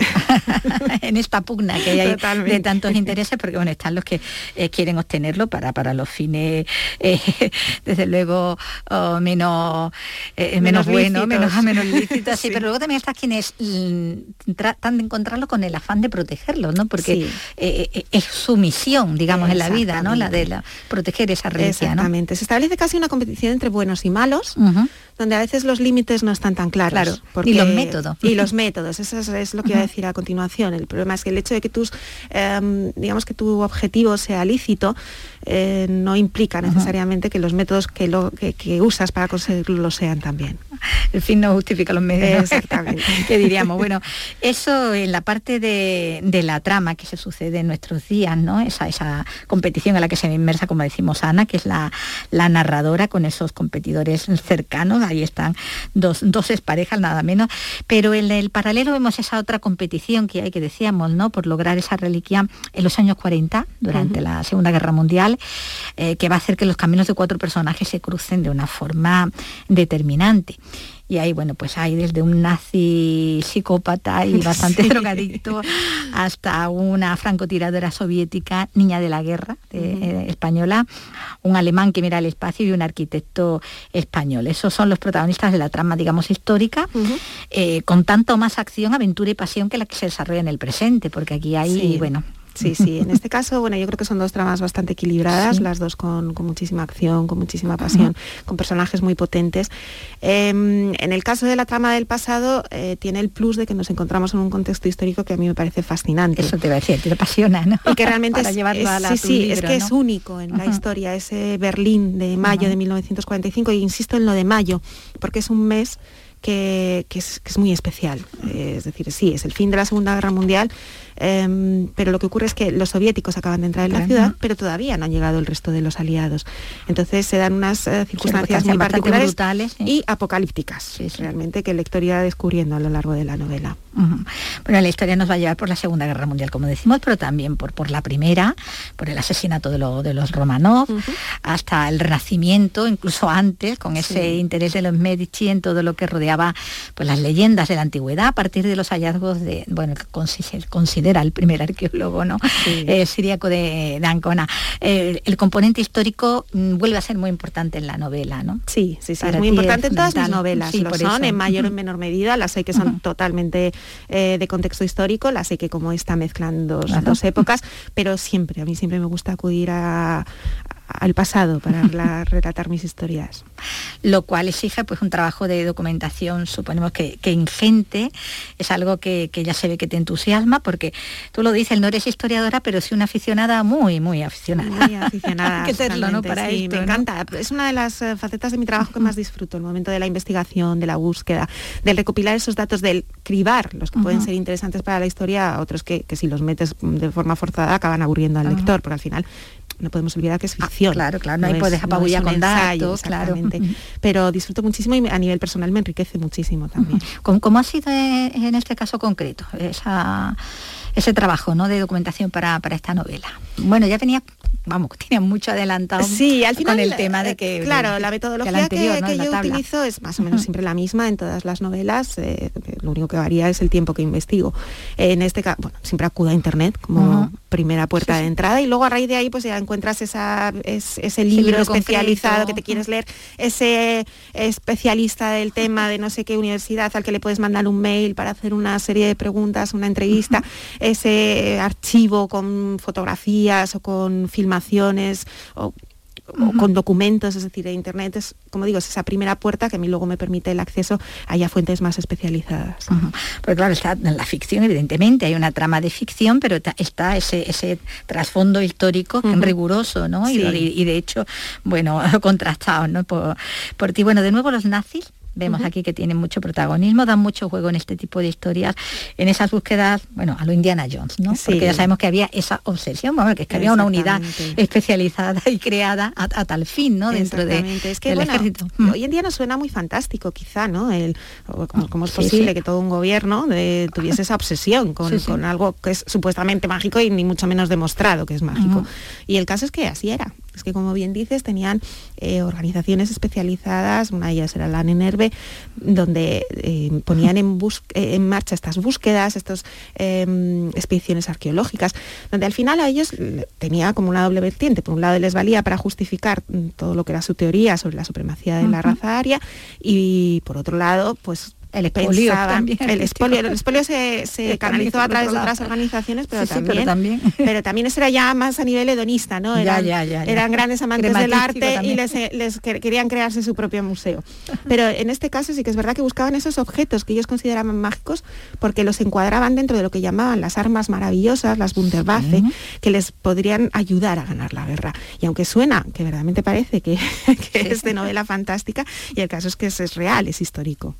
en esta pugna que hay de tantos intereses, porque bueno, están los que eh, quieren obtenerlo para, para los fines, eh, desde luego, oh, menos, eh, menos, bueno, menos, menos lícitos, sí. pero luego también están quienes mm, tratan de encontrarlo con el afán de protegerlo, ¿no? Porque es su misión, digamos, en la vida, ¿no? La de la, proteger esa reliquia, Exactamente. Se establece casi una competición entre buenos y malos donde a veces los límites no están tan claros. y los métodos. Y los métodos, eso es, lo que iba a decir a continuación. El problema es que el hecho de que tus, em, digamos que tu objetivo sea lícito, eh, no implica necesariamente que los métodos que, lo, que, usas para conseguirlo lo sean también. El fin no justifica los medios. Exactamente. que diríamos, bueno, eso en la parte de, la trama que se sucede en nuestros días, ¿no? Esa, esa competición en la que se inmersa, como decimos Ana, que es la, la narradora con esos competidores cercanos ahí están dos, dos parejas nada menos, pero en el paralelo vemos esa otra competición que hay que decíamos, ¿no? Por lograr esa reliquia en los años 40, durante la Segunda Guerra Mundial, eh, que va a hacer que los caminos de cuatro personajes se crucen de una forma determinante. Y ahí, bueno, pues hay desde un nazi psicópata y bastante drogadicto hasta una francotiradora soviética, niña de la guerra eh, española, un alemán que mira el espacio y un arquitecto español. Esos son los protagonistas de la trama, digamos, histórica, eh, con tanto más acción, aventura y pasión que la que se desarrolla en el presente, porque aquí hay, bueno, Sí, sí. En este caso, bueno, yo creo que son dos tramas bastante equilibradas, las dos con, muchísima acción, con muchísima pasión, con personajes muy potentes. Em, en el caso de la trama del pasado, eh, tiene el plus de que nos encontramos en un contexto histórico que a mí me parece fascinante. Eso te va a decir, te apasiona, ¿no? Y que realmente es, sí, sí, es que es único en la historia, ese Berlín de mayo de 1945, y insisto en lo de mayo, porque es un mes que, es, que, es, muy especial. Eh, es decir, sí, es el fin de la Segunda Guerra Mundial, Em, pero lo que ocurre es que los soviéticos acaban de entrar en la ciudad, pero todavía no han llegado el resto de los aliados. Entonces se dan unas eh, circunstancias muy particulares brutales, y apocalípticas, realmente, que el lector irá descubriendo a lo largo de la novela. Bueno, la historia nos va a llevar por la Segunda Guerra Mundial, como decimos, pero también por, por la Primera, por el asesinato de, de los Romanov, hasta el Renacimiento, incluso antes, con ese interés de los Medici en todo lo que rodeaba pues, las leyendas de la antigüedad, a partir de los hallazgos de, bueno, considera el primer arqueólogo ¿no? Eh, siríaco de, Ancona. Eh, el componente histórico mm, vuelve a ser muy importante en la novela, ¿no? Sí, sí, sí, es muy importante en todas las novelas, lo son, en mayor o en menor medida, las hay que son totalmente eh, de contexto histórico, las hay que como está mezclan dos, dos épocas, pero siempre, a mí siempre me gusta acudir a, al pasado para relatar mis historias. Lo cual exige pues un trabajo de documentación, suponemos que, ingente, es algo que, ya se ve que te entusiasma, porque tú lo dices, no eres historiadora, pero sí una aficionada muy, muy aficionada. Muy aficionada. Para me encanta. Es una de las eh, facetas de mi trabajo que más disfruto, el momento de la investigación, de la búsqueda, del recopilar esos datos, del cribar los que pueden ser interesantes para la historia, otros que, si los metes de forma forzada acaban aburriendo al lector, porque al final no podemos olvidar que es ah, ficción. claro, claro, no, hay puedes apabullar con datos, claro. Pero disfruto muchísimo y a nivel personal me enriquece muchísimo también. ¿Cómo, ha sido en este caso concreto ese trabajo ¿no? de documentación para, para esta novela? Bueno, ya venía vamos, tiene mucho adelantado sí, al final, con el tema de eh, que... Claro, la metodología que, yo utilizo es más o menos siempre la misma en todas las novelas, eh, lo único que varía es el tiempo que investigo. En este caso, bueno, siempre acudo a Internet como primera puerta de entrada y luego a raíz de ahí pues ya encuentras esa, ese libro, especializado que te quieres leer, ese especialista del tema de no sé qué universidad al que le puedes mandar un mail para hacer una serie de preguntas, una entrevista, ese archivo con fotografías o con filmaciones o con documentos, es decir, Internet es, como digo, es esa primera puerta que a mí luego me permite el acceso a fuentes más especializadas. Porque claro, está en la ficción, evidentemente, hay una trama de ficción, pero está ese, ese trasfondo histórico riguroso, ¿no? Y, de hecho, bueno, contrastado, ¿no? Por, por ti. Bueno, de nuevo los nazis vemos aquí que tienen mucho protagonismo, dan mucho juego en este tipo de historias, en esas búsquedas, bueno, a lo Indiana Jones, ¿no? Porque ya sabemos que había esa obsesión, bueno, que, es que había una unidad especializada y creada a, tal fin, ¿no? Dentro de, es que, del ejército. Mm. Hoy en día nos suena muy fantástico, quizá, ¿no? El, ¿Cómo es posible que todo un gobierno tuviese esa obsesión con, con, algo que es supuestamente mágico y ni mucho menos demostrado que es mágico? Y el caso es que así era. Es que, como bien dices, tenían eh, organizaciones especializadas, una de ellas era la NENERVE, donde eh, ponían en, eh, en, marcha estas búsquedas, estas em, expediciones arqueológicas, donde al final a ellos tenía como una doble vertiente. Por un lado les valía para justificar mm, todo lo que era su teoría sobre la supremacía de la raza aria y por otro lado, pues el expolio también. El expolio, el expolio se, canalizó a través de otras organizaciones, pero, también, pero también, eso era ya más a nivel hedonista, ¿no? Eran, eran grandes amantes del arte y les, querían crearse su propio museo. Pero en este caso sí que es verdad que buscaban esos objetos que ellos consideraban mágicos porque los encuadraban dentro de lo que llamaban las armas maravillosas, las Wunderwaffe, que les podrían ayudar a ganar la guerra. Y aunque suena, que verdaderamente parece que, es de novela fantástica, y el caso es que es, real, es histórico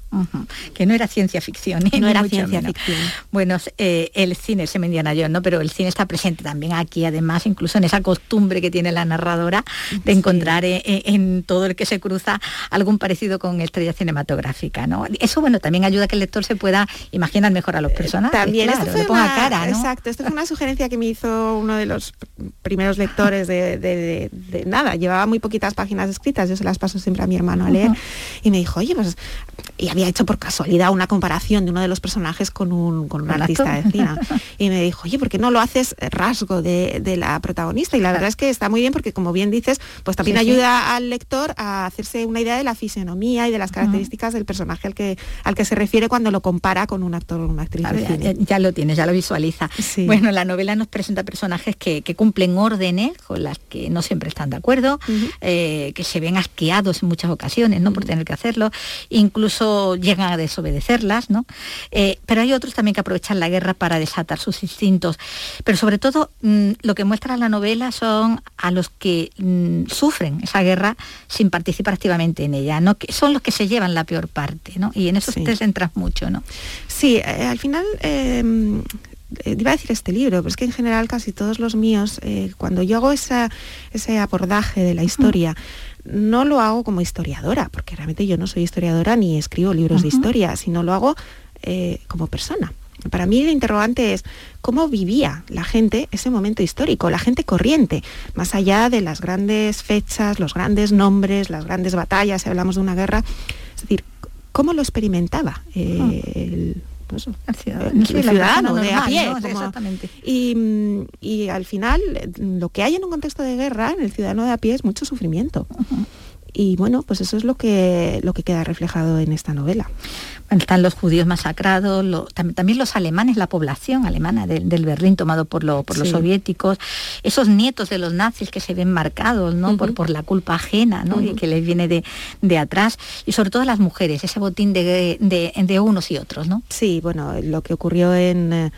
que no era ciencia ficción. No era ciencia ficción. Bueno, eh, el cine se me yo, ¿no? Pero el cine está presente también aquí, además, incluso en esa costumbre que tiene la narradora de encontrar eh, eh, en, todo el que se cruza algún parecido con estrella cinematográfica, ¿no? Eso, bueno, también ayuda a que el lector se pueda imaginar mejor a los personajes. También, claro, esto ponga cara, Exacto, esto fue una sugerencia que me hizo uno de los primeros lectores de, nada, llevaba muy poquitas páginas escritas, yo se las paso siempre a mi hermano a leer, y me dijo, oye, pues, y había hecho por caso casualidad una comparación de uno de los personajes con un, con un artista de cine. Y me dijo, oye, ¿por qué no lo haces rasgo de, la protagonista? Y la verdad es que está muy bien porque, como bien dices, pues también ayuda al lector a hacerse una idea de la fisionomía y de las características del personaje al que, al que se refiere cuando lo compara con un actor o una actriz de cine. Ya, lo tienes, ya lo visualiza. Bueno, la novela nos presenta personajes que, cumplen órdenes con las que no siempre están de acuerdo, eh, que se ven asqueados en muchas ocasiones, ¿no? Por tener que hacerlo, incluso llegan a desobedecerlas, ¿no? Eh, pero hay otros también que aprovechan la guerra para desatar sus instintos. Pero sobre todo mm, lo que muestra la novela son a los que mm, sufren esa guerra sin participar activamente en ella, ¿no? Que son los que se llevan la peor parte, ¿no? Y en eso te centras mucho, ¿no? Sí, eh, al final em, eh, iba a decir este libro, pero es que en general casi todos los míos, cuando yo hago ese abordaje de la historia, no lo hago como historiadora, porque realmente yo no soy historiadora ni escribo libros de historia, sino lo hago eh, como persona. Para mí el interrogante es cómo vivía la gente ese momento histórico, la gente corriente, más allá de las grandes fechas, los grandes nombres, las grandes batallas, si hablamos de una guerra, es decir, cómo lo experimentaba eh, el, ciudadano, de a pie. Y, al final, lo que hay en un contexto de guerra, en el ciudadano de a pie, es mucho sufrimiento. Y bueno, pues eso es lo que, lo que queda reflejado en esta novela. están los judíos masacrados, también, los alemanes, la población alemana del, Berlín tomado por, por los soviéticos, esos nietos de los nazis que se ven marcados ¿no? por, por la culpa ajena ¿no? y que les viene de, atrás, y sobre todo las mujeres, ese botín de, de, unos y otros. ¿no? Sí, bueno, lo que ocurrió en... Eh,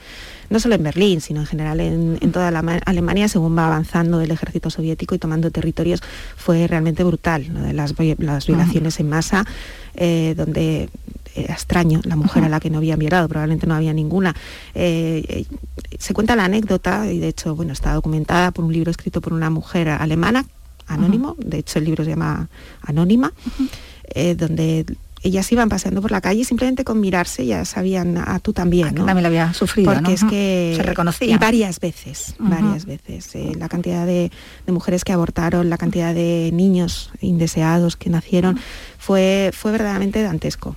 no solo en Berlín, sino en general en, toda la Alemania, según va avanzando el ejército soviético y tomando territorios, fue realmente brutal. las, violaciones en masa, eh, donde era extraño, la mujer a la que no habían violado, probablemente no había ninguna. Eh, eh, se cuenta la anécdota, y de hecho, bueno, está documentada por un libro escrito por una mujer alemana, anónimo, de hecho el libro se llama Anónima, donde ellas iban paseando por la calle y simplemente con mirarse ya sabían a tú también, ah, ¿no? También lo había sufrido, Porque es que se reconocía. Y varias veces, varias veces. Eh, la cantidad de, mujeres que abortaron, la cantidad de niños indeseados que nacieron, fue, fue verdaderamente dantesco.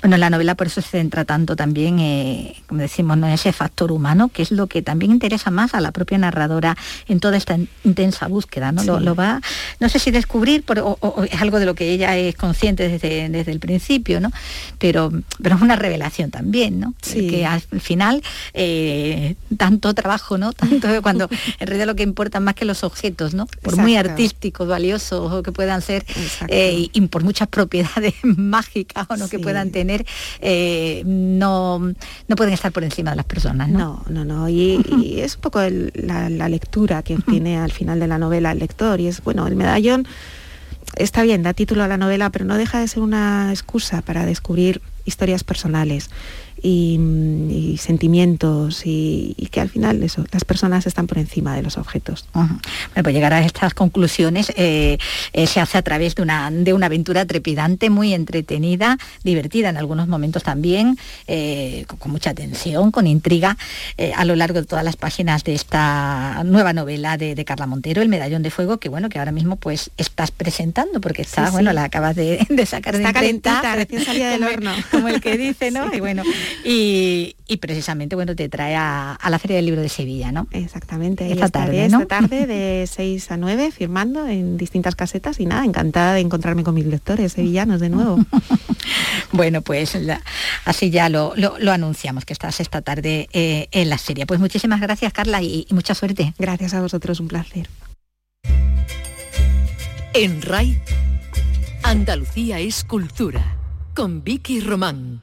Bueno, la novela por eso se centra tanto también, eh, como decimos, en ese factor humano, que es lo que también interesa más a la propia narradora en toda esta intensa búsqueda, ¿no? Lo, va, no sé si descubrir, o, es algo de lo que ella es consciente desde, desde el principio, ¿no? Pero, pero es una revelación también, ¿no? Que al final eh, tanto trabajo, ¿no? Tanto cuando en realidad lo que importa más que los objetos, ¿no? Por muy artísticos, valiosos o que puedan ser, eh, y, por muchas propiedades mágicas o no que puedan tener, eh, no, no pueden estar por encima de las personas, ¿no? No, no, Y, es un poco la, lectura que tiene al final de la novela el lector. Y es, bueno, el medallón está bien, da título a la novela, pero no deja de ser una excusa para descubrir historias personales y, sentimientos y, que al final eso, las personas están por encima de los objetos. Bueno, pues llegar a estas conclusiones eh, eh, se hace a través de una, de una aventura trepidante, muy entretenida, divertida en algunos momentos también, eh, con, mucha tensión, con intriga, a lo largo de todas las páginas de esta nueva novela de, Carla Montero, El Medallón de Fuego, que bueno, que ahora mismo pues estás presentando, porque está, bueno, la acabas de, sacar de calentita, recién salida del horno. Como el que dice, ¿no? Y bueno, y, precisamente bueno te trae a, la Feria del Libro de Sevilla, ¿no? Exactamente, esta tarde, esta tarde de 6 a 9 firmando en distintas casetas y nada, encantada de encontrarme con mis lectores sevillanos de nuevo. bueno, pues así ya lo, anunciamos que estás esta tarde eh, en la serie. Pues muchísimas gracias Carla y, y mucha suerte. Gracias a vosotros, un placer. En RAI, Andalucía es cultura, con Vicky Román.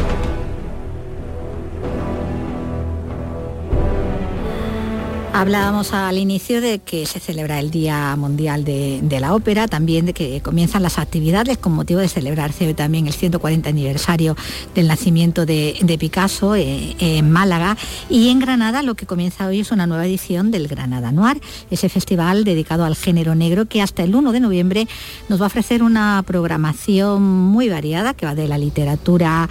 Hablábamos al inicio de que se celebra el Día Mundial de, la Ópera, también de que comienzan las actividades con motivo de celebrarse también el 140 aniversario del nacimiento de, Picasso eh, en Málaga y en Granada lo que comienza hoy es una nueva edición del Granada Noir, ese festival dedicado al género negro que hasta el 1 de noviembre nos va a ofrecer una programación muy variada que va de la literatura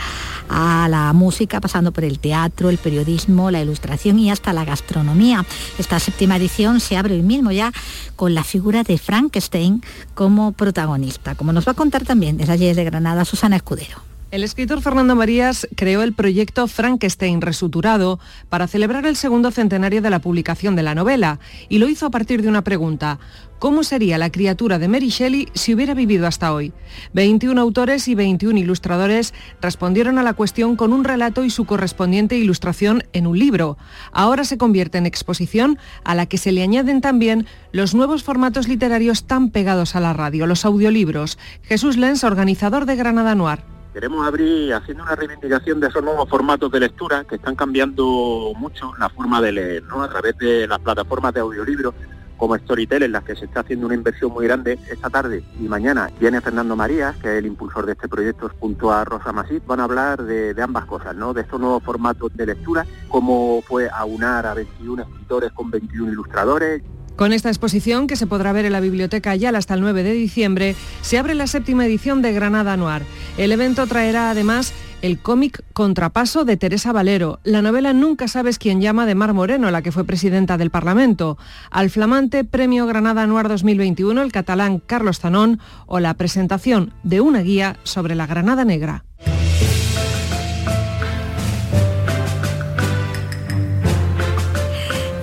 a la música, pasando por el teatro, el periodismo, la ilustración y hasta la gastronomía. Esta séptima edición se abre hoy mismo ya con la figura de Frankenstein como protagonista, como nos va a contar también desde allí de Granada Susana Escudero. El escritor Fernando Marías creó el proyecto Frankenstein Resuturado para celebrar el segundo centenario de la publicación de la novela y lo hizo a partir de una pregunta. ¿Cómo sería la criatura de Mary Shelley si hubiera vivido hasta hoy? 21 autores y 21 ilustradores respondieron a la cuestión con un relato y su correspondiente ilustración en un libro. Ahora se convierte en exposición a la que se le añaden también los nuevos formatos literarios tan pegados a la radio, los audiolibros. Jesús Lenz, organizador de Granada Noir. Queremos abrir haciendo una reivindicación de esos nuevos formatos de lectura que están cambiando mucho la forma de leer, ¿no? A través de las plataformas de audiolibros como Storytel, en las que se está haciendo una inversión muy grande esta tarde y mañana viene Fernando Marías, que es el impulsor de este proyecto, junto a Rosa Masip, van a hablar de, de, ambas cosas, ¿no? De estos nuevos formatos de lectura, cómo fue aunar a 21 escritores con 21 ilustradores. Con esta exposición, que se podrá ver en la Biblioteca Yal hasta el 9 de diciembre, se abre la séptima edición de Granada Noir. El evento traerá además el cómic Contrapaso de Teresa Valero, la novela Nunca sabes quién llama de Mar Moreno, la que fue presidenta del Parlamento, al flamante Premio Granada Noir 2021 el catalán Carlos Zanón o la presentación de una guía sobre la Granada Negra.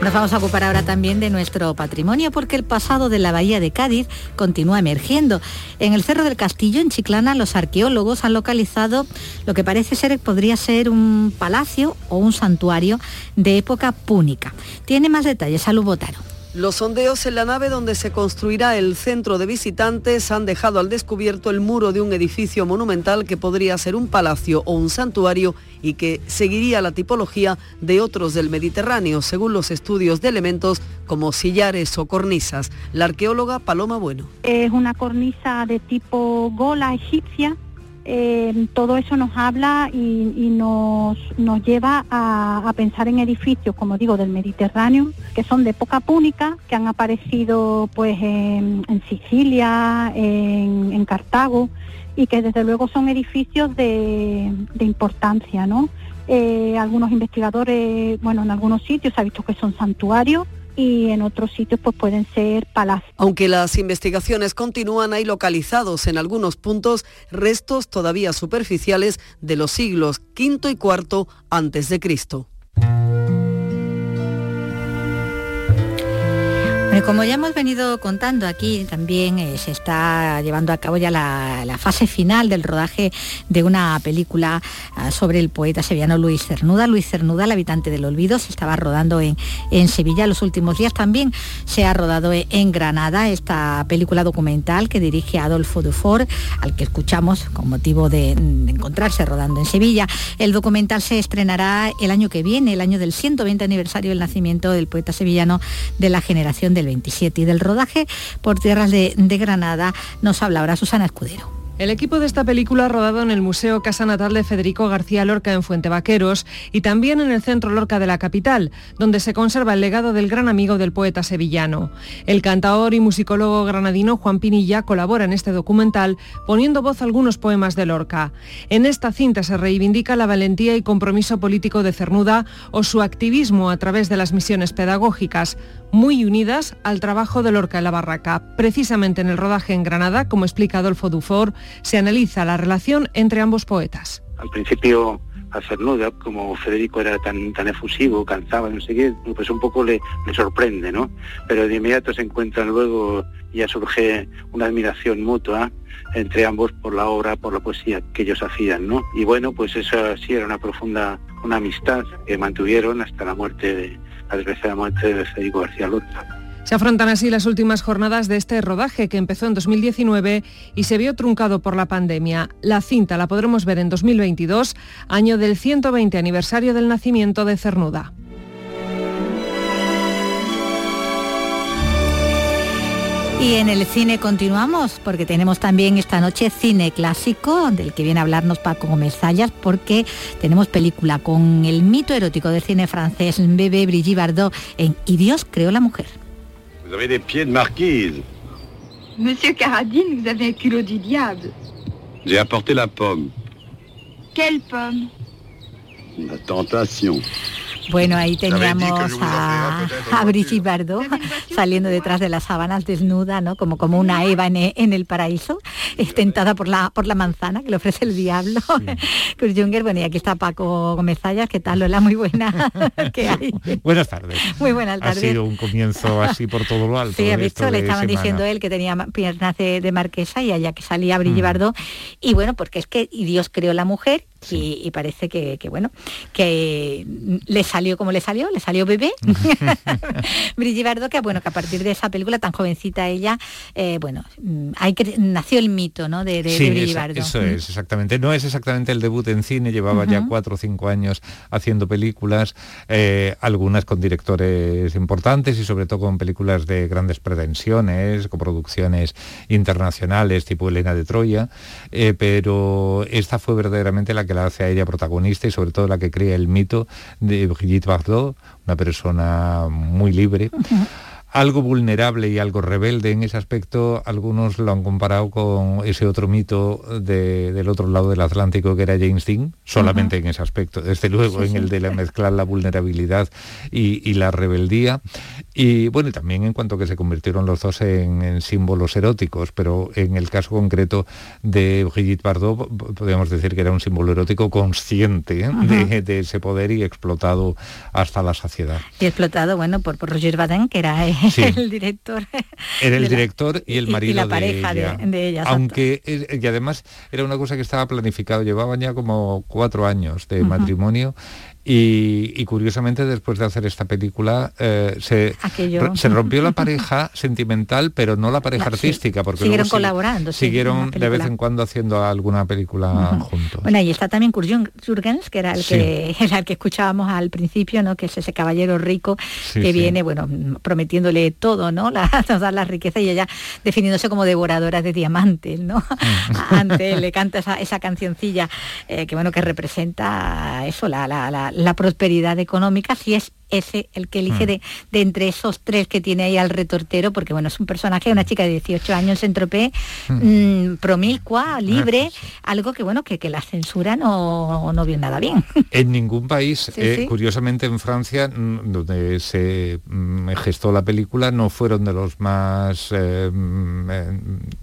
Nos vamos a ocupar ahora también de nuestro patrimonio porque el pasado de la bahía de Cádiz continúa emergiendo. En el Cerro del Castillo, en Chiclana, los arqueólogos han localizado lo que parece ser podría ser un palacio o un santuario de época púnica. Tiene más detalles, Salud Botaro. Los sondeos en la nave donde se construirá el centro de visitantes han dejado al descubierto el muro de un edificio monumental que podría ser un palacio o un santuario y que seguiría la tipología de otros del Mediterráneo, según los estudios de elementos como sillares o cornisas. La arqueóloga Paloma Bueno. Es una cornisa de tipo gola egipcia eh, todo eso nos habla y, nos, nos, lleva a, pensar en edificios, como digo, del Mediterráneo, que son de época púnica, que han aparecido pues en, Sicilia, en, Cartago, y que desde luego son edificios de, importancia, ¿no? Eh, algunos investigadores, bueno, en algunos sitios se ha visto que son santuarios, y en otros sitios pues pueden ser palacios. Aunque las investigaciones continúan, hay localizados en algunos puntos restos todavía superficiales de los siglos V y IV antes de Cristo. Como ya hemos venido contando aquí, también eh, se está llevando a cabo ya la, fase final del rodaje de una película ah, sobre el poeta sevillano Luis Cernuda. Luis Cernuda, el habitante del olvido, se estaba rodando en, en Sevilla los últimos días. También se ha rodado en Granada esta película documental que dirige Adolfo Dufour, al que escuchamos con motivo de encontrarse rodando en Sevilla. El documental se estrenará el año que viene, el año del 120 aniversario del nacimiento del poeta sevillano de la generación del 27 y del rodaje por tierras de, de Granada nos habla ahora Susana Escudero. El equipo de esta película ha rodado en el Museo Casa Natal de Federico García Lorca en Fuente Vaqueros y también en el Centro Lorca de la capital, donde se conserva el legado del gran amigo del poeta sevillano. El cantador y musicólogo granadino Juan Pinilla colabora en este documental poniendo voz a algunos poemas de Lorca. En esta cinta se reivindica la valentía y compromiso político de Cernuda o su activismo a través de las misiones pedagógicas, muy unidas al trabajo de Lorca en la Barraca. Precisamente en el rodaje en Granada, como explica Adolfo Dufour, se analiza la relación entre ambos poetas. Al principio a Cernuda, como Federico era tan, tan efusivo, cansaba, no sé qué, pues un poco le, le sorprende, ¿no? Pero de inmediato se encuentran luego, ya surge una admiración mutua entre ambos por la obra, por la poesía que ellos hacían, ¿no? Y bueno, pues eso sí era una profunda, una amistad que mantuvieron hasta la muerte de, la desgraciada muerte de Federico García Lorca. Se afrontan así las últimas jornadas de este rodaje que empezó en 2019 y se vio truncado por la pandemia. La cinta la podremos ver en 2022, año del 120 aniversario del nacimiento de Cernuda. Y en el cine continuamos porque tenemos también esta noche cine clásico del que viene a hablarnos Paco Gómez Sayas porque tenemos película con el mito erótico del cine francés Bébé Brigitte Bardot en Y Dios creó la mujer. Vous avez des pieds de marquise. Monsieur Caradine, vous avez un culot du diable. J'ai apporté la pomme. Quelle pomme? La tentation. Bueno, ahí teníamos a, a Brigitte Bardot saliendo detrás de las sábanas desnuda, ¿no? Como, como una Eva en, el paraíso, tentada por la, por la manzana que le ofrece el diablo. Cruz Junger, bueno, y aquí está Paco Gómez ¿qué tal Lola? Muy buena. Buenas tardes. Muy buenas tardes. Ha sido un comienzo así por todo lo alto. Sí, ha visto, le estaban diciendo él que tenía piernas de, marquesa y allá que salía Brigitte mm. Bardot. Y bueno, porque es que Dios creó la mujer y, parece que, bueno, que le salió como le salió, le salió bebé. Brigitte Bardot, que bueno, que a partir de esa película tan jovencita ella, eh, bueno, hay que, nació el mito, ¿no? De, de, Brigitte Bardot. Eso es, exactamente. No es exactamente el debut en cine, llevaba ya cuatro o cinco años haciendo películas, eh, algunas con directores importantes y sobre todo con películas de grandes pretensiones, con producciones internacionales tipo Elena de Troya, eh, pero esta fue verdaderamente la que la hace a ella protagonista y sobre todo la que crea el mito de Brigitte Bardot, una persona muy libre algo vulnerable y algo rebelde. En ese aspecto, algunos lo han comparado con ese otro mito del otro lado del Atlántico que era James Dean, solamente en ese aspecto, desde luego en el de la mezclar la vulnerabilidad y, la rebeldía. Y bueno, también en cuanto que se convirtieron los dos en, símbolos eróticos, pero en el caso concreto de Brigitte Bardot, podríamos decir que era un símbolo erótico consciente ¿eh? de, ese poder y explotado hasta la saciedad. Y explotado, bueno, por, por Roger Baden, que era el director. Era el director y el marido y la pareja de ella. De, ella Aunque, y además era una cosa que estaba planificado, llevaban ya como cuatro años de matrimonio Y, curiosamente después de hacer esta película eh, se, se rompió la pareja sentimental, pero no la pareja artística, porque siguieron colaborando. siguieron de vez en cuando haciendo alguna película juntos. Bueno, y está también Kurt Jürgens, que era el que era el que escuchábamos al principio, ¿no? Que es ese caballero rico que viene, bueno, prometiéndole todo, ¿no? La, todas las riquezas y ella definiéndose como devoradora de diamantes, ¿no? Mm. Antes le canta esa, esa cancioncilla eh, que bueno que representa eso, la, la, la prosperidad económica, si es ese el que elige mm. de, entre esos tres que tiene ahí al retortero, porque bueno, es un personaje, una chica de 18 años en tropé, mm. mm, promilcua, libre, algo que bueno, que, que la censura no, no vio nada bien. En ningún país, eh, curiosamente en Francia, donde se gestó la película, no fueron de los más eh, eh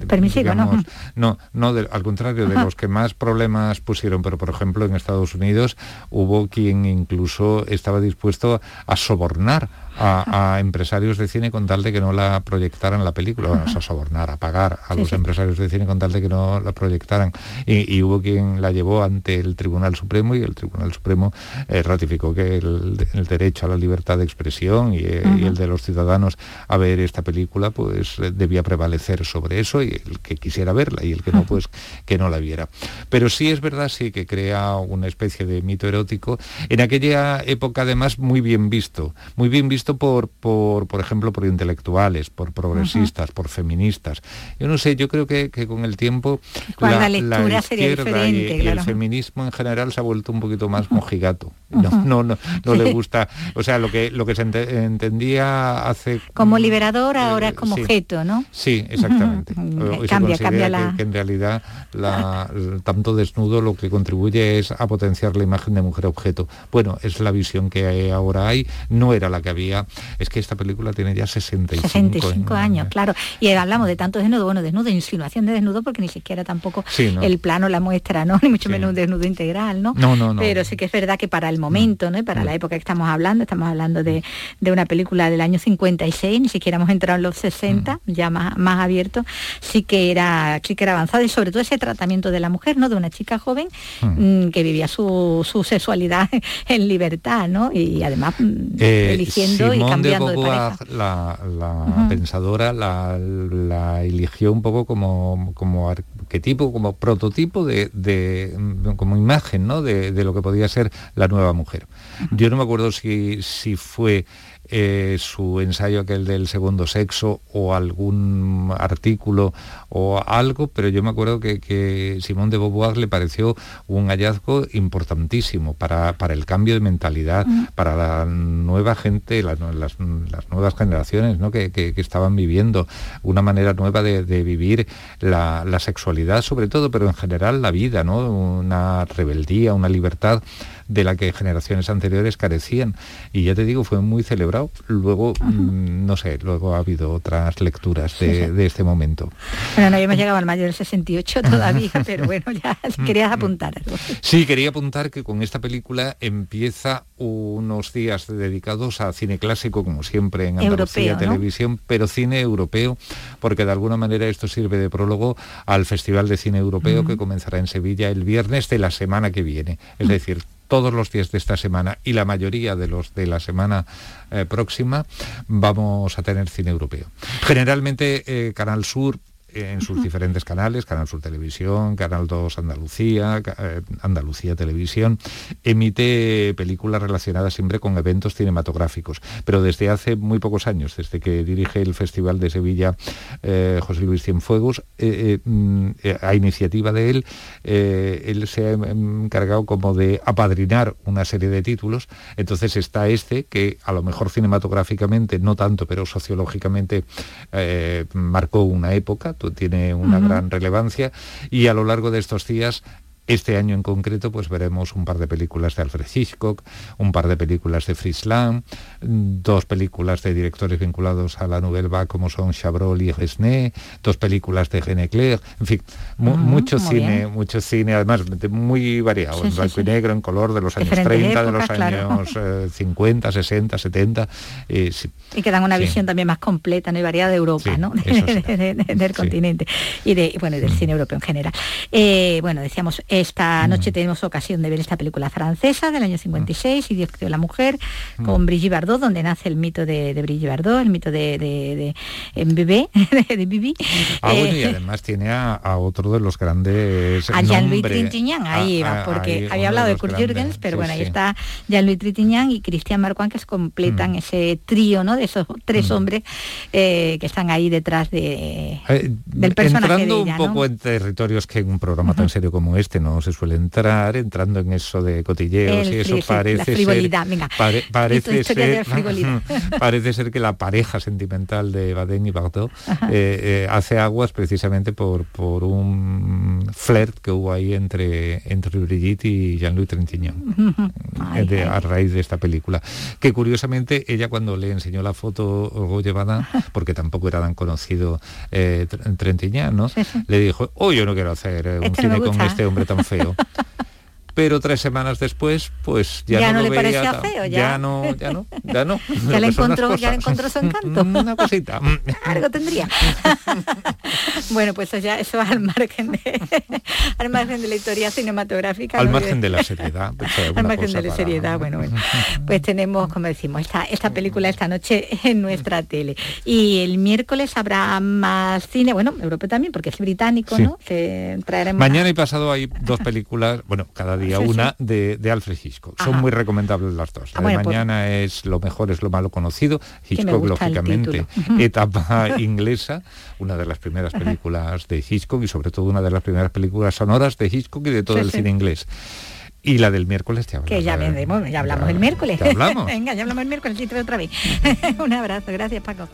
permisivos, ¿no? No, no al contrario, de los que más problemas pusieron, pero por ejemplo en Estados Unidos hubo quien incluso estaba dispuesto a sobornar a, empresarios de cine con tal de que no la proyectaran la película, bueno, a sobornar, a pagar a los empresarios de cine con tal de que no la proyectaran. Y, hubo quien la llevó ante el Tribunal Supremo y el Tribunal Supremo eh, ratificó que el, derecho a la libertad de expresión y, eh, el de los ciudadanos a ver esta película pues eh, debía prevalecer sobre eso y el que quisiera verla y el que no pues que no la viera. Pero sí es verdad sí que crea una especie de mito erótico en aquella época además muy bien visto, muy bien visto por, por, por ejemplo, por intelectuales, por progresistas, por feministas. Yo no sé, yo creo que, con el tiempo la, lectura sería diferente, y, el feminismo en general se ha vuelto un poquito más mojigato. No, no, no, no le gusta. O sea, lo que, lo que se entendía hace... Como liberador ahora es como objeto, ¿no? Sí, exactamente. Cambia, cambia la... Que, en realidad la, tanto desnudo lo que contribuye es a potenciar la imagen de mujer objeto. Bueno, es la visión que ahora hay, no era la que había es que esta película tiene ya 65, 65 años. claro. Y hablamos de tanto desnudo, bueno, desnudo, insinuación de desnudo, porque ni siquiera tampoco el plano la muestra, ¿no? Ni mucho menos un desnudo integral, ¿no? No, no, no. Pero sí que es verdad que para el momento, ¿no? Y para la época que estamos hablando, estamos hablando de, una película del año 56, ni siquiera hemos entrado en los 60, ya más, más abierto, sí que era, sí que era avanzado y sobre todo ese tratamiento de la mujer, ¿no? De una chica joven mm, que vivía su, sexualidad en libertad, ¿no? Y además mm, eh, eligiendo Simón de Beauvoir, la, pensadora, la, eligió un poco como, como arquetipo, como prototipo de, como imagen ¿no? de, de, lo que podía ser la nueva mujer. Yo no me acuerdo si, si fue eh, su ensayo aquel del segundo sexo o algún artículo o algo, pero yo me acuerdo que, Simón de Beauvoir le pareció un hallazgo importantísimo para, para el cambio de mentalidad, para la nueva gente, las, nuevas generaciones ¿no? que, estaban viviendo, una manera nueva de, vivir la, la, sexualidad sobre todo, pero en general la vida, ¿no? una rebeldía, una libertad de la que generaciones anteriores carecían. Y ya te digo, fue muy celebrado. Luego, mm, no sé, luego ha habido otras lecturas de, este momento. Bueno, no hemos llegado al mayo del 68 todavía, pero bueno, ya mm, querías mm. apuntar Sí, quería apuntar que con esta película empieza unos días dedicados a cine clásico, como siempre en Andalucía Televisión, pero cine europeo, porque de alguna manera esto sirve de prólogo al Festival de Cine Europeo que comenzará en Sevilla el viernes de la semana que viene. Es decir, todos los días de esta semana y la mayoría de los de la semana eh, próxima vamos a tener cine europeo. Generalmente eh, Canal Sur en sus diferentes canales, Canal Sur Televisión, Canal 2 Andalucía, eh, Andalucía Televisión, emite películas relacionadas siempre con eventos cinematográficos. Pero desde hace muy pocos años, desde que dirige el Festival de Sevilla eh, José Luis Cienfuegos, eh, mm, a iniciativa de él, él se ha encargado como de apadrinar una serie de títulos. Entonces está este, que a lo mejor cinematográficamente, no tanto, pero sociológicamente marcó una época, tiene una gran relevancia y a lo largo de estos días este año en concreto pues veremos un par de películas de Alfred Hitchcock, un par de películas de Fritz Lang, dos películas de directores vinculados a la Nouvelle Vague como son Chabrol y Resné, dos películas de René Clair, en fin, mucho cine, mucho cine, además muy variado, en blanco y negro, en color de los años 30, de los años 50, 60, 70. y que dan una visión también más completa ¿no? y variada de Europa, ¿no? del continente y de bueno del cine europeo en general. Eh, bueno, decíamos Esta noche tenemos ocasión de ver esta película francesa del año 56, Y Dios creó la mujer, con Brigitte Bardot, donde nace el mito de, de Brigitte Bardot, el mito de, de, de, bebé, de, Bibi. Ah, bueno, y eh, además tiene a, otro de los grandes A Jean-Louis Trintignant, ahí va, porque había hablado de Kurt Jürgens, pero bueno, ahí está Jean-Louis Trintignant y Christian Marquand, que completan mm. ese trío, ¿no? De esos tres mm. hombres eh, que están ahí detrás de, eh, del personaje Entrando un poco en territorios que en un programa tan serio como este no se suele entrar, entrando en eso de cotilleos y eso parece ser... parece, ser, parece ser que la pareja sentimental de Baden y Bardot eh, hace aguas precisamente por, por un flirt que hubo ahí entre, entre Brigitte y Jean-Louis Trintignant a raíz de esta película. Que curiosamente ella cuando le enseñó la foto llevada, porque tampoco era tan conocido eh, ¿no? Le dijo, oh, yo no quiero hacer eh, un este cine con este hombre tan feo. Pero tres semanas después pues ya, no, le parecía feo ya. no ya no ya no. Ya le encontró ya le encontró su encanto. Una cosita algo tendría. Bueno pues ya eso al margen de al margen de la historia cinematográfica al margen de la seriedad pues, al margen de la seriedad bueno, bueno. Pues tenemos como decimos esta esta película esta noche en nuestra tele. Y el miércoles habrá más cine bueno Europa también porque es británico no que traeremos mañana y pasado hay dos películas bueno cada día una de, Alfred Hitchcock. Son muy recomendables las dos. Ah, la de pues mañana es Lo mejor es lo malo conocido. Hitchcock, lógicamente, etapa inglesa, una de las primeras películas de Hitchcock y sobre todo una de las primeras películas sonoras de Hitchcock y de todo el cine inglés. Y la del miércoles te hablamos. Que ya, vendemos, ya hablamos el miércoles. hablamos? Venga, ya hablamos el miércoles y otra vez. Un abrazo, gracias Paco.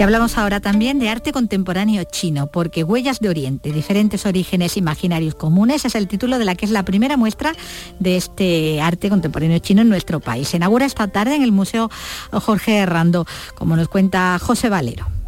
Y hablamos ahora también de arte contemporáneo chino, porque Huellas de Oriente, diferentes orígenes imaginarios comunes, es el título de la que es la primera muestra de este arte contemporáneo chino en nuestro país. Se inaugura esta tarde en el Museo Jorge Herrando, como nos cuenta José Valero.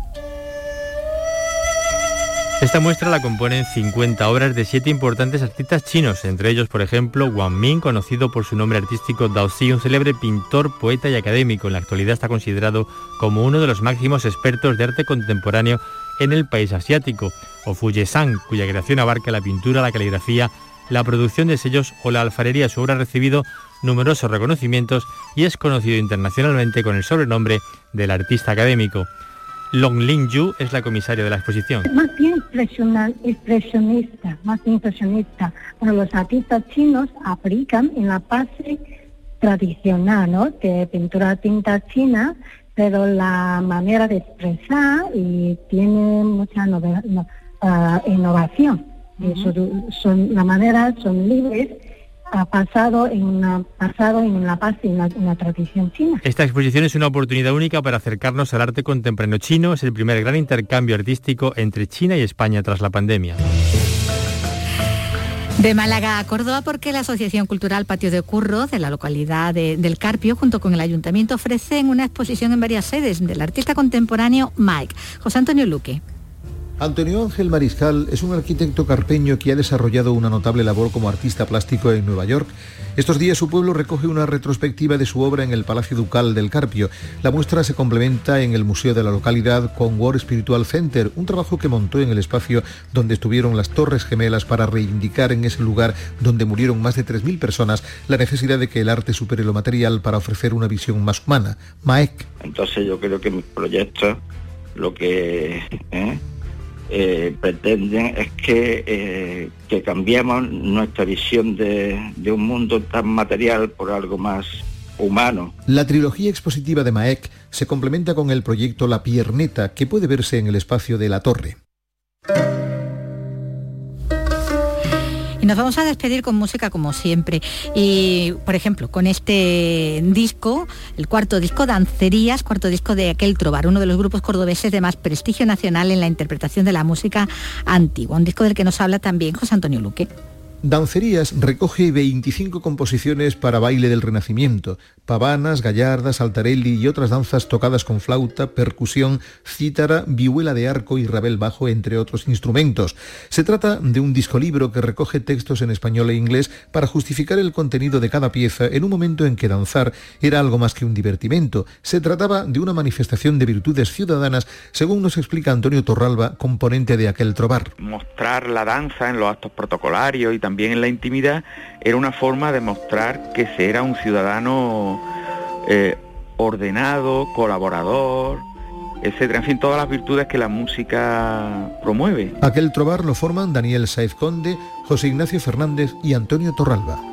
Esta muestra la componen 50 obras de siete importantes artistas chinos, entre ellos, por ejemplo, Wang Ming, conocido por su nombre artístico Dao Xi, un célebre pintor, poeta y académico. En la actualidad está considerado como uno de los máximos expertos de arte contemporáneo en el país asiático, o Fu San, cuya creación abarca la pintura, la caligrafía, la producción de sellos o la alfarería. Su obra ha recibido numerosos reconocimientos y es conocido internacionalmente con el sobrenombre del artista académico. Long Ling Yu es la comisaria de la exposición. Más bien expresionista, más bien impresionista. Bueno, los artistas chinos aplican en la base tradicional, ¿no? De pintura tinta china, pero la manera de expresar y tiene mucha ah, innovación. son, la manera son libres ha pasado en una, pasado en la paz y en la, tradición china. Esta exposición es una oportunidad única para acercarnos al arte contemporáneo chino. Es el primer gran intercambio artístico entre China y España tras la pandemia. De Málaga a Córdoba porque la Asociación Cultural Patio de Curro de la localidad del Carpio junto con el Ayuntamiento ofrecen una exposición en varias sedes del artista contemporáneo Mike. José Antonio Luque. Antonio Ángel Mariscal es un arquitecto carpeño que ha desarrollado una notable labor como artista plástico en Nueva York. Estos días su pueblo recoge una retrospectiva de su obra en el Palacio Ducal del Carpio. La muestra se complementa en el museo de la localidad con World Spiritual Center, un trabajo que montó en el espacio donde estuvieron las Torres Gemelas para reivindicar en ese lugar donde murieron más de 3.000 personas la necesidad de que el arte supere lo material para ofrecer una visión más humana. Maek. Entonces yo creo que mi proyecto lo que... ¿eh? Eh, pretenden es que, eh, que cambiemos nuestra visión de, de un mundo tan material por algo más humano. La trilogía expositiva de Maek se complementa con el proyecto La Pierneta, que puede verse en el espacio de la Torre. Y nos vamos a despedir con música como siempre. Y, por ejemplo, con este disco, el cuarto disco, Dancerías, cuarto disco de Aquel Trobar, uno de los grupos cordobeses de más prestigio nacional en la interpretación de la música antigua. Un disco del que nos habla también José Antonio Luque. Dancerías recoge 25 composiciones para baile del Renacimiento, pavanas, gallardas, altarelli y otras danzas tocadas con flauta, percusión, cítara, vihuela de arco y rabel bajo, entre otros instrumentos. Se trata de un disco libro que recoge textos en español e inglés para justificar el contenido de cada pieza en un momento en que danzar era algo más que un divertimento. Se trataba de una manifestación de virtudes ciudadanas, según nos explica Antonio Torralba, componente de aquel trobar. Mostrar la danza en los actos protocolarios y también también en la intimidad, era una forma de mostrar que se era un ciudadano eh, ordenado, colaborador, etcétera. En fin, todas las virtudes que la música promueve. Aquel trobar lo forman Daniel Saez Conde, José Ignacio Fernández y Antonio Torralba.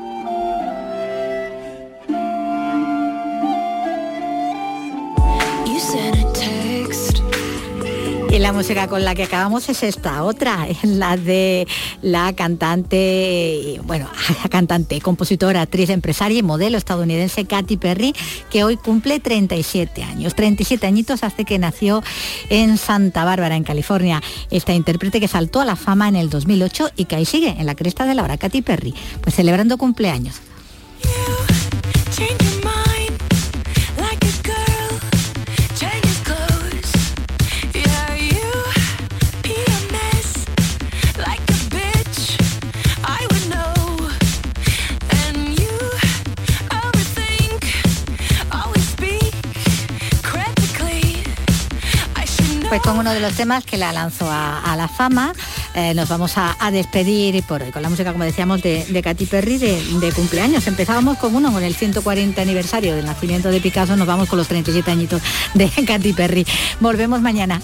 La música con la que acabamos es esta otra, es la de la cantante, bueno, cantante, compositora, actriz, empresaria y modelo estadounidense Katy Perry, que hoy cumple 37 años. 37 añitos hace que nació en Santa Bárbara, en California. Esta intérprete que saltó a la fama en el 2008 y que ahí sigue, en la cresta de la hora, Katy Perry, pues celebrando cumpleaños. Pues con uno de los temas que la lanzó a, la fama, eh, nos vamos a, despedir con la música, como decíamos, de, Katy Perry de, cumpleaños. Empezábamos con uno, con el 140 aniversario del nacimiento de Picasso, nos vamos con los 37 añitos de Katy Perry. Volvemos mañana.